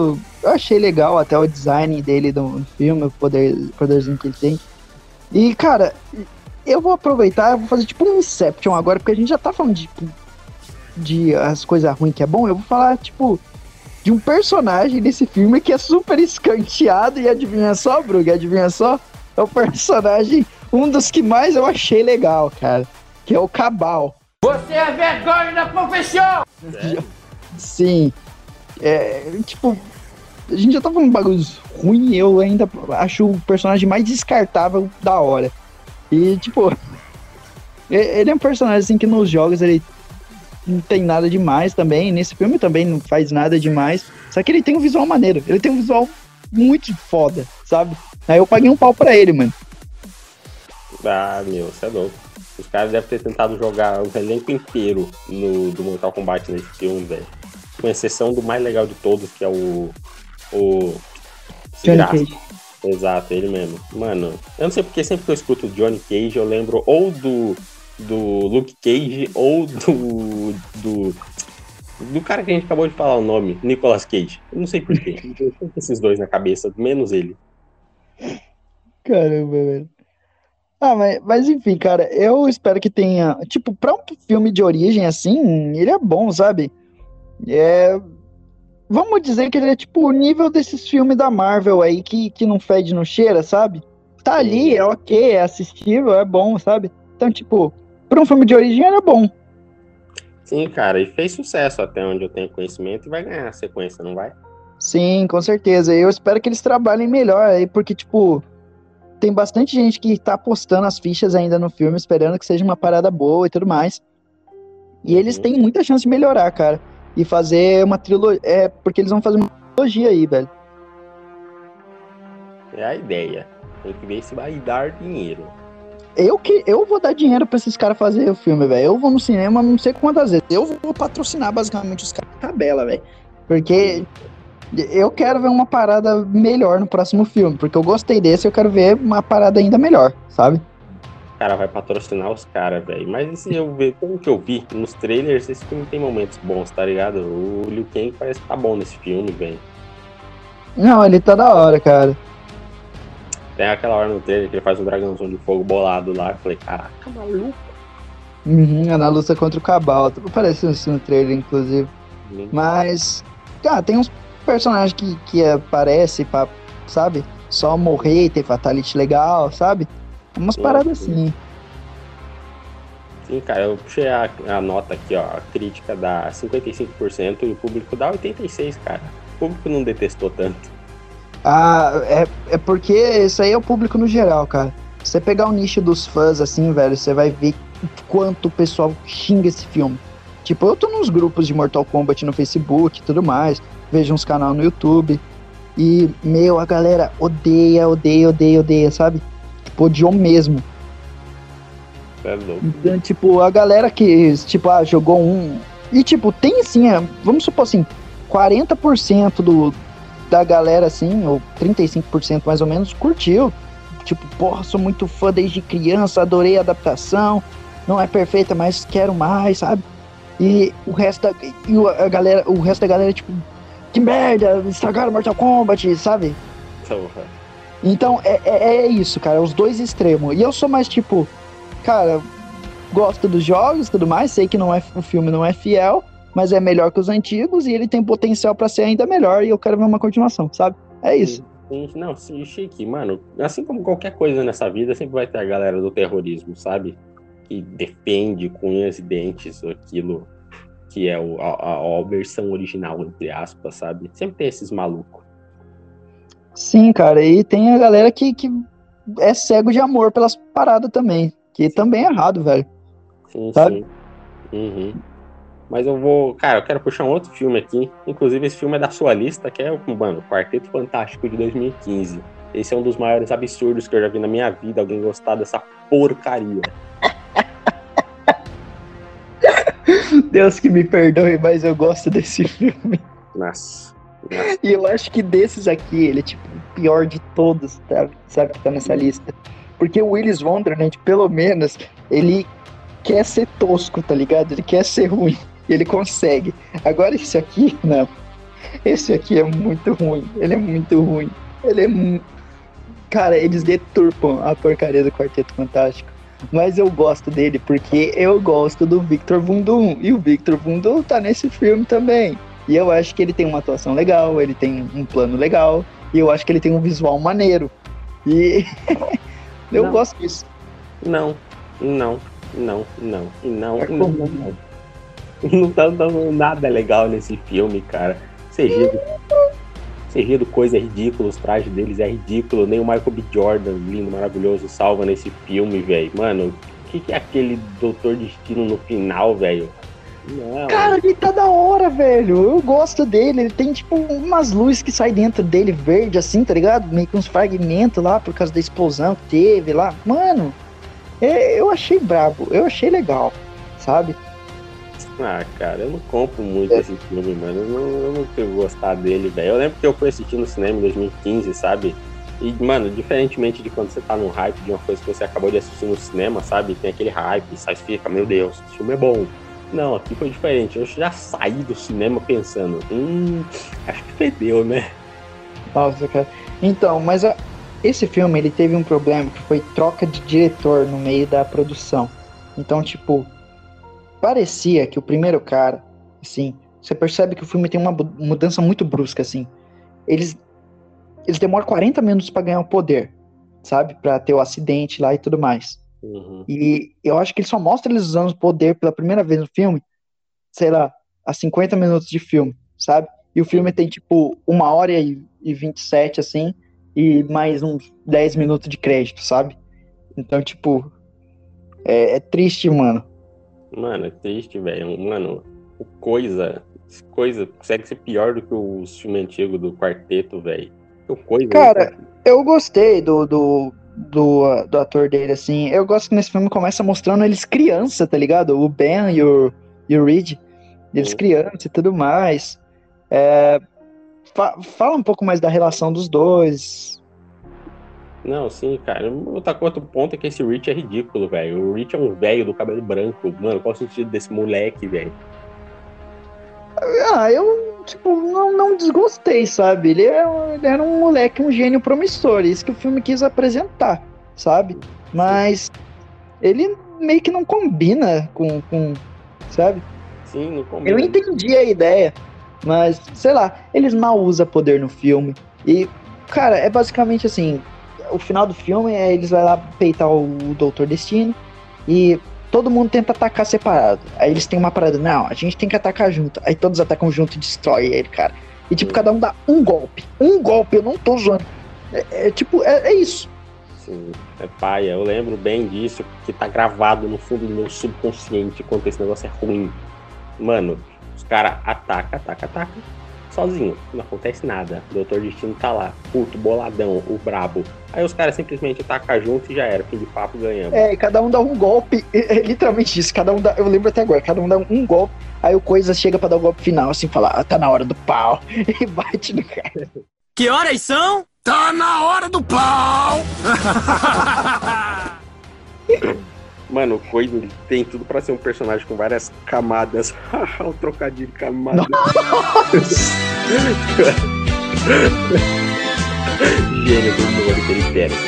eu achei legal até o design dele do filme, o poder, poderzinho que ele tem. E, cara, eu vou aproveitar, eu vou fazer tipo um Inception agora, porque a gente já tá falando de, de as coisas ruins que é bom. Eu vou falar, tipo, de um personagem desse filme que é super escanteado e adivinha só, Brug, adivinha só? É o personagem, um dos que mais eu achei legal, cara, que é o Cabal. Você é vergonha da profissão! Sim. É, tipo, a gente já tá falando bagulhos ruins, eu ainda acho o personagem mais descartável da hora. E, tipo, ele é um personagem assim que nos jogos ele não tem nada demais também. Nesse filme também não faz nada demais. Só que ele tem um visual maneiro. Ele tem um visual muito foda, sabe? Aí eu paguei um pau pra ele, mano. Ah, meu, você é louco. Os caras devem ter tentado jogar o elenco inteiro no, do Mortal Kombat nesse filme, velho. Com exceção do mais legal de todos, que é o. O. Johnny. Exato, ele mesmo. Mano, eu não sei porque sempre que eu escuto Johnny Cage, eu lembro ou do. Do Luke Cage ou do. Do. Do cara que a gente acabou de falar o nome, Nicolas Cage. Eu não sei porquê. Eu tenho esses dois na cabeça, menos ele. Caramba, velho. Ah, mas, mas enfim, cara, eu espero que tenha. Tipo, pra um filme de origem assim, ele é bom, sabe? É. Vamos dizer que ele é tipo o nível desses filmes da Marvel aí que, que não fede, não cheira, sabe? Tá ali, é ok, é assistível, é bom, sabe? Então, tipo, pra um filme de origem é bom. Sim, cara, e fez sucesso até onde eu tenho conhecimento e vai ganhar a sequência, não vai? Sim, com certeza. Eu espero que eles trabalhem melhor aí, porque, tipo, tem bastante gente que tá apostando as fichas ainda no filme, esperando que seja uma parada boa e tudo mais. E eles Uhum. têm muita chance de melhorar, cara. E fazer uma trilogia. É, porque eles vão fazer uma trilogia aí, velho. É a ideia. Tem que ver se vai dar dinheiro. Eu que eu vou dar dinheiro pra esses caras fazerem o filme, velho. Eu vou no cinema não sei quantas vezes. Eu vou patrocinar basicamente os caras de tabela, velho. Porque eu quero ver uma parada melhor no próximo filme. Porque eu gostei desse, eu quero ver uma parada ainda melhor, sabe? O cara vai patrocinar os caras, velho. Mas se eu ver, pelo que eu vi nos trailers, esse filme tem momentos bons, tá ligado? O Liu Kang parece que tá bom nesse filme, velho. Não, ele tá da hora, cara. Tem aquela hora no trailer que ele faz um dragãozão de fogo bolado lá. Eu falei, caraca, maluco. Uhum, é na luta contra o Cabal. Parece isso no trailer, inclusive. Mas, cara, tem uns personagens que, que aparecem pra, sabe? Só morrer e ter fatality legal, sabe? Umas paradas sim. assim. Sim, cara, eu puxei a, a nota aqui, ó. A crítica dá 55% e o público dá 86%, cara. O público não detestou tanto. Ah, é, é porque isso aí é o público no geral, cara. Se você pegar o nicho dos fãs, assim, velho, você vai ver quanto o pessoal xinga esse filme. Tipo, eu tô nos grupos de Mortal Kombat no Facebook e tudo mais, vejo uns canais no YouTube. E, meu, a galera odeia, odeia, odeia, odeia, sabe? Tipo, odiou mesmo. É louco. Então, tipo, a galera que, tipo, ah, jogou um. E, tipo, tem assim, é, vamos supor assim, 40% do, da galera, assim, ou 35% mais ou menos, curtiu. Tipo, porra, sou muito fã desde criança, adorei a adaptação. Não é perfeita, mas quero mais, sabe? E o resto da, e a galera, o resto da galera, tipo, que merda, estragaram Mortal Kombat, sabe? Então é, é, é isso, cara, os dois extremos. E eu sou mais tipo, cara, gosto dos jogos e tudo mais, sei que não é, o filme não é fiel, mas é melhor que os antigos e ele tem potencial pra ser ainda melhor e eu quero ver uma continuação, sabe? É isso. Sim, Não, sim, chique, mano. Assim como qualquer coisa nessa vida, sempre vai ter a galera do terrorismo, sabe? Que defende com unhas e dentes aquilo que é o- a, a, a versão original, entre aspas, sabe? Sempre tem esses malucos. Sim, cara, e tem a galera que, que é cego de amor pelas paradas também, que também é errado, velho. Sim, Sabe? sim. Uhum. Mas eu vou. Cara, eu quero puxar um outro filme aqui. Inclusive, esse filme é da sua lista, que é, mano, Quarteto Fantástico de 2015. Esse é um dos maiores absurdos que eu já vi na minha vida. Alguém gostar dessa porcaria. Deus que me perdoe, mas eu gosto desse filme. Nossa. Nossa. E eu acho que desses aqui, ele é tipo o pior de todos, tá? sabe? Que tá nessa lista. Porque o Willis Wonderland, pelo menos, ele quer ser tosco, tá ligado? Ele quer ser ruim. E ele consegue. Agora esse aqui, não. Esse aqui é muito ruim. Ele é muito ruim. Ele é muito. Cara, eles deturpam a porcaria do Quarteto Fantástico. Mas eu gosto dele porque eu gosto do Victor Vundum. E o Victor Vundum tá nesse filme também. E eu acho que ele tem uma atuação legal, ele tem um plano legal. E eu acho que ele tem um visual maneiro. E eu Não. gosto disso. Não, não, não, não, não, É não, não. Não tá dando nada legal nesse filme, cara. CG do, CG do coisa é os trajes deles é ridículo. Nem o Michael B. Jordan, lindo, maravilhoso, salva nesse filme, velho. Mano, o que, que é aquele Doutor Destino no final, velho? Não. Cara, ele tá da hora, velho. Eu gosto dele. Ele tem, tipo, umas luzes que saem dentro dele, verde, assim, tá ligado? Meio que uns fragmentos lá, por causa da explosão que teve lá. Mano, é, eu achei brabo. Eu achei legal, sabe? Ah, cara, eu não compro muito É. esse filme, mano. Eu não, eu não tenho gostar dele, velho. Eu lembro que eu fui assistir no cinema em 2015, sabe? E, mano, diferentemente de quando você tá num hype de uma coisa que você acabou de assistir no cinema, sabe? Tem aquele hype, sai e fica, meu Deus, esse filme é bom. Não, aqui foi diferente. Eu já saí do cinema pensando, hum, acho que fedeu, né? Nossa, cara. Então, mas a- esse filme, ele teve um problema que foi troca de diretor no meio da produção. Então, tipo, parecia que o primeiro cara, assim, você percebe que o filme tem uma mudança muito brusca, assim. Eles, eles demoram 40 minutos pra ganhar o poder, sabe? Pra ter o acidente lá e tudo mais. Uhum. E eu acho que ele só mostra eles usando o poder pela primeira vez no filme, sei lá, a 50 minutos de filme, sabe? E o filme tem, tipo, uma hora e, e 27, assim, e mais uns 10 minutos de crédito, sabe? Então, tipo, é, é triste, mano. Mano, é triste, velho. Mano, o coisa. Coisa consegue ser pior do que os filmes antigos do quarteto, velho. O coisa. Cara, Eu gostei do, do, do, do ator dele, assim. Eu gosto que nesse filme começa mostrando eles criança, tá ligado? O Ben e o, e o Reed. Eles Sim. criança e tudo mais. É, fa- fala um pouco mais da relação dos dois. Não, sim, cara. Outra outro ponto é que esse Rich é ridículo, velho. O Rich é um velho do cabelo branco. Mano, qual o sentido desse moleque, velho? Ah, eu, tipo, não, não desgostei, sabe? Ele, é, um- ele era um moleque, um gênio promissor. Isso que o filme quis apresentar, sabe? Mas ele meio que não combina com, com sabe? Sim, não combina. Eu entendi a ideia, mas sei lá, eles mal usam poder no filme. E, cara, é basicamente assim: o final do filme é eles vão lá peitar o Doutor Destino e todo mundo tenta atacar separado. Aí eles têm uma parada, não, a gente tem que atacar junto. Aí todos atacam junto e destrói ele, cara. E tipo, cada um dá um golpe. Um golpe, eu não tô zoando. É, é tipo, é, é isso. Sim, é paia. Eu lembro bem disso, que tá gravado no fundo do meu subconsciente quanto esse negócio é ruim. Mano, os caras atacam, atacam, atacam, sozinho. Não acontece nada. O Doutor Destino tá lá, puto, boladão, o brabo. Aí os caras simplesmente atacam junto e já era. Fim de papo, ganhamos. É, e cada um dá um golpe. É, é literalmente isso. Cada um dá. Eu lembro até agora, cada um dá um golpe. Aí o coisa chega pra dar o golpe final, assim, fala, ah, tá na hora do pau. E bate no cara. Que horas são? Tá na hora do pau! Mano, o ele tem tudo pra ser um personagem com várias camadas. o trocadilho camada. Gênio do humor periférico.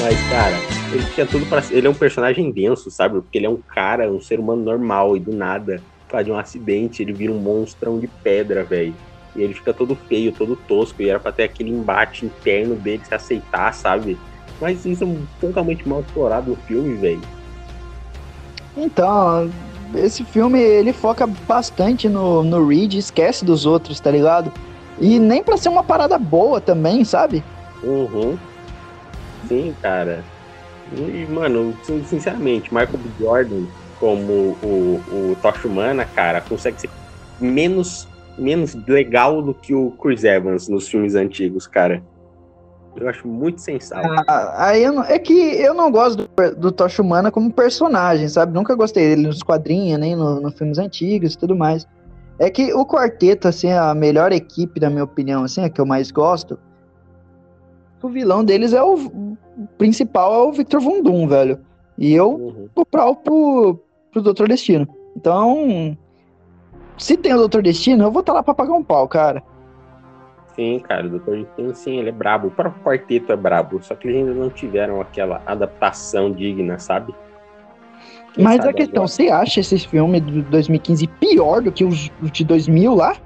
Mas, cara, ele tinha tudo pra ser. Ele é um personagem denso, sabe? Porque ele é um cara, um ser humano normal e do nada, por causa de um acidente, ele vira um monstrão de pedra, velho. E ele fica todo feio, todo tosco. E era pra ter aquele embate interno dele se aceitar, sabe? Mas isso é totalmente mal explorado no filme, velho. Então, esse filme, ele foca bastante no, no Reed, esquece dos outros, tá ligado? E nem pra ser uma parada boa também, sabe? Uhum. Sim, cara. E, mano, sin- sinceramente, Michael B. Jordan, como o, o Tocha Humana, cara, consegue ser menos, menos legal do que o Chris Evans nos filmes antigos, cara. Eu acho muito sensato. Ah, Aí não- é que eu não gosto do, do Tocha Humana como personagem, sabe? Nunca gostei dele nos quadrinhos, nem no- nos filmes antigos e tudo mais. É que o quarteto, assim, a melhor equipe, na minha opinião, assim, a que eu mais gosto, o vilão deles é o, o principal, é o Victor Von Doom, velho. E eu Uhum. vou pra, pro, pro Doutor Destino. Então, se tem o Doutor Destino, eu vou estar lá pra pagar um pau, cara. Sim, cara, o Dr. Destino, sim, ele é brabo. O próprio quarteto é brabo, só que eles ainda não tiveram aquela adaptação digna, sabe? Quem Mas sabe a questão, agora? você acha esses filmes de 2015 pior do que os de 2000 lá?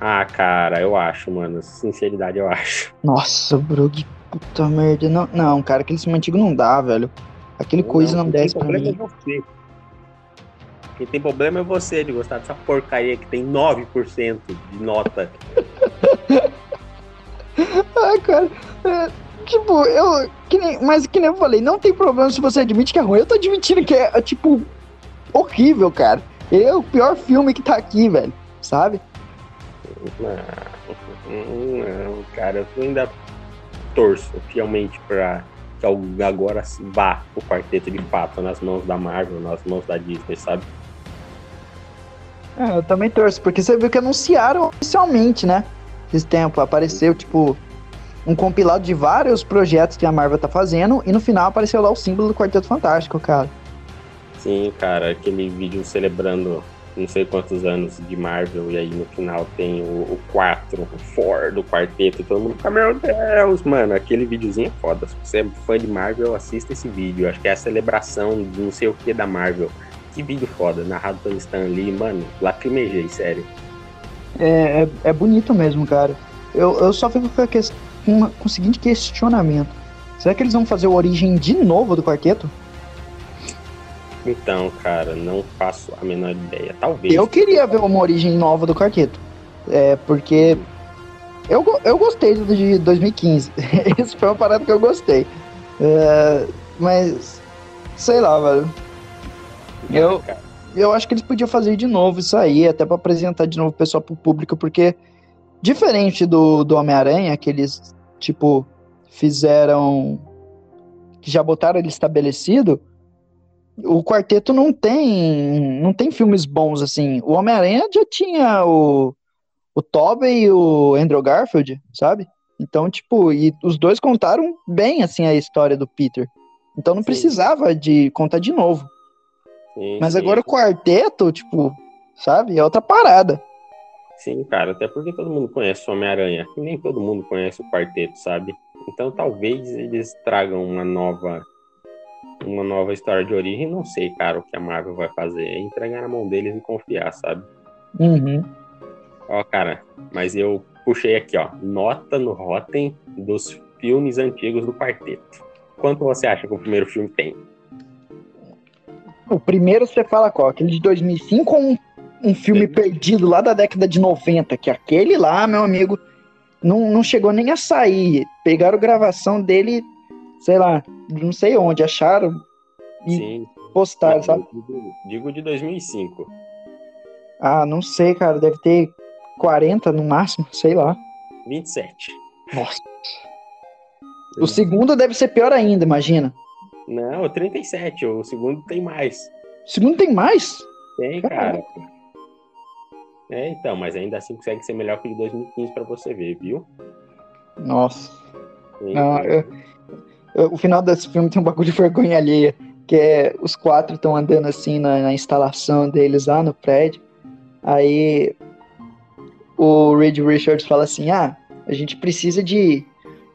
Ah, cara, eu acho, mano. Sinceridade, eu acho. Nossa, bro, que puta merda. Não, não cara, aquele filme antigo não dá, velho. Aquele coisa não, quem desce tem pra mim. é você. Quem tem problema é você de gostar dessa porcaria que tem 9% de nota. Ah, cara. é, tipo, eu. Que nem, mas que nem eu falei, não tem problema se você admite que é ruim. Eu tô admitindo que é, é, tipo, horrível, cara. É o pior filme que tá aqui, velho. Sabe? Não, não, cara, eu ainda torço fielmente pra que agora se vá o quarteto de fato nas mãos da Marvel, nas mãos da Disney, sabe? É, eu também torço, porque você viu que anunciaram oficialmente, né? Esse tempo. Apareceu, tipo, um compilado de vários projetos que a Marvel tá fazendo, e no final apareceu lá o símbolo do Quarteto Fantástico, cara. Sim, cara, aquele vídeo celebrando não sei quantos anos de Marvel, e aí no final tem o, o 4, o 4 do quarteto, e todo mundo fica, meu Deus, mano, aquele videozinho é foda. Se você é fã de Marvel, assista esse vídeo. Acho que é a celebração de não sei o que da Marvel. Que vídeo foda, narrado pelo Stan Lee, mano, lacrimejei, sério. É, é, é bonito mesmo, cara. Eu, eu só fico com, a ques- com, com o seguinte questionamento. Será que eles vão fazer a origem de novo do quarteto? Então, cara, não faço a menor ideia. Talvez. Eu queria ver uma origem nova do quarteto. É, porque eu, eu gostei do de 2015. Esse foi uma parada que eu gostei. É, mas, sei lá, velho. Eu, eu acho que eles podiam fazer de novo isso aí, até pra apresentar de novo o pessoal pro público, porque diferente do, do Homem-Aranha, que eles, tipo, fizeram. que já botaram ele estabelecido, o quarteto não tem. não tem filmes bons assim. O Homem-Aranha já tinha o, o Tobey e o Andrew Garfield, sabe? Então, tipo, e os dois contaram bem assim a história do Peter. Então não Sim. precisava de contar de novo. Sim, Mas sim. agora o quarteto, tipo, sabe? É outra parada. Sim, cara, até porque todo mundo conhece o Homem-Aranha. E nem todo mundo conhece o quarteto, sabe? Então talvez eles tragam uma nova. Uma nova história de origem. Não sei, cara, o que a Marvel vai fazer. É entregar na mão deles e confiar, sabe? Uhum. Ó, cara, mas eu puxei aqui, ó. Nota no Rotten dos filmes antigos do quarteto. Quanto você acha que o primeiro filme tem? O primeiro você fala qual? Aquele de 2005 ou um, um filme perdido lá da década de 90? Que aquele lá, meu amigo, não, não chegou nem a sair. Pegaram gravação dele, sei lá, não sei onde, acharam e Sim. postaram, sabe? digo, digo de 2005. Ah, não sei, cara, deve ter 40 no máximo, sei lá. 27. Nossa. O segundo deve ser pior ainda, imagina. Não, 37. O segundo tem mais. O segundo tem mais? Tem, cara. É, então, mas ainda assim consegue ser melhor que o de 2015 pra você ver, viu? Nossa. Sim. Não, eu- eu- o final desse filme tem um bagulho de vergonha alheia, que é os quatro estão andando assim na, na instalação deles lá no prédio. Aí o Reed Richards fala assim: Ah, a gente precisa de,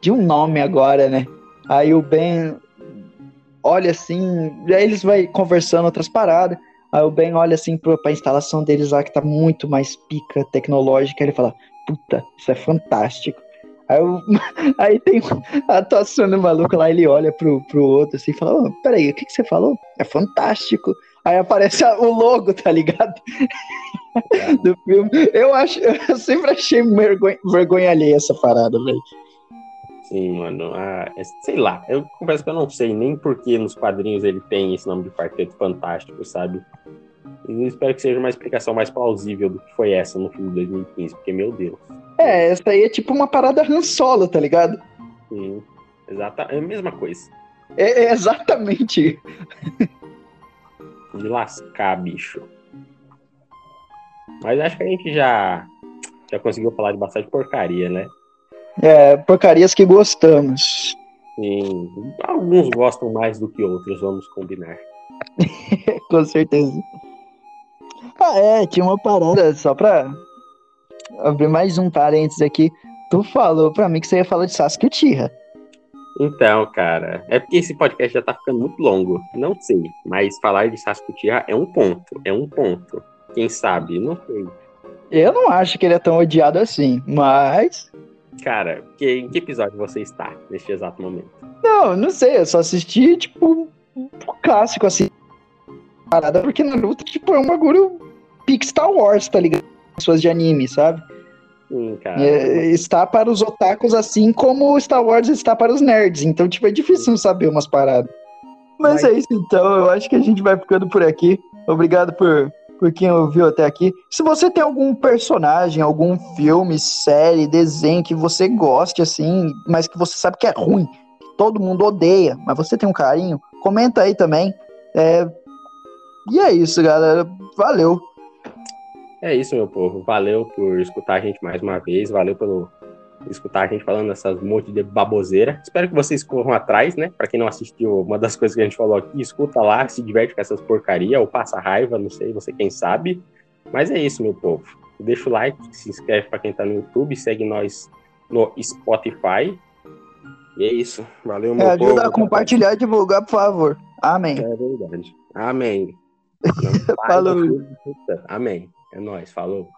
de um nome agora, né? Aí o Ben olha assim, aí eles vai conversando outras paradas. Aí o Ben olha assim pro, pra instalação deles lá, que tá muito mais pica tecnológica. Ele fala: Puta, isso é fantástico. Aí, o- aí tem a atuação do maluco lá, ele olha pro, pro outro assim e fala: Ô, peraí, o que, que você falou? É fantástico. Aí aparece o logo, tá ligado? Do filme. Eu acho, eu sempre achei vergonha, vergonha alheia essa parada, velho. Sim, mano. Ah, é- sei lá, eu confesso que eu não sei nem porque nos quadrinhos ele tem esse nome de Quarteto Fantástico, sabe? Eu espero que seja uma explicação mais plausível do que foi essa no filme de 2015, porque, meu Deus. É, essa aí é tipo uma parada Han Solo, tá ligado? Sim, exata, é a mesma coisa. É, é exatamente. De lascar, bicho. Mas acho que a gente já, já conseguiu falar de bastante porcaria, né? É, porcarias que gostamos. Sim, alguns gostam mais do que outros, vamos combinar. Com certeza. Ah, é, tinha uma parada só pra. abrir mais um parênteses aqui. Tu falou pra mim que você ia falar de Sasuke Uchiha. Então, cara, é porque esse podcast já tá ficando muito longo. Não sei, mas falar de Sasuke Uchiha é um ponto, é um ponto. Quem sabe? Não sei. Eu não acho que ele é tão odiado assim, mas. Cara, que, em que episódio você está neste exato momento? Não, não sei, eu só assisti, tipo, um clássico assim. Parada, porque Naruto, tipo, é um bagulho pique Star Wars, tá ligado? Pessoas de anime, sabe? Sim, cara. É, está para os otakus assim como Star Wars está para os nerds. Então, tipo, é difícil não saber umas paradas. Mas Mas- é isso, então. Eu acho que a gente vai ficando por aqui. Obrigado por, por quem ouviu até aqui. Se você tem algum personagem, algum filme, série, desenho que você goste, assim, mas que você sabe que é ruim, que todo mundo odeia, mas você tem um carinho, comenta aí também. É, E é isso, galera. Valeu. É isso, meu povo. Valeu por escutar a gente mais uma vez. Valeu pelo escutar a gente falando essas monte de baboseira. Espero que vocês corram atrás, né? Pra quem não assistiu uma das coisas que a gente falou aqui, escuta lá, se diverte com essas porcaria ou passa raiva, não sei, você quem sabe. Mas é isso, meu povo. Deixa o like, se inscreve pra quem tá no YouTube, segue nós no Spotify. E é isso. Valeu, meu É, povo. ajuda a compartilhar e divulgar, por favor. Amém. É verdade. Amém. Não, Falou. Amém. É nóis, falou.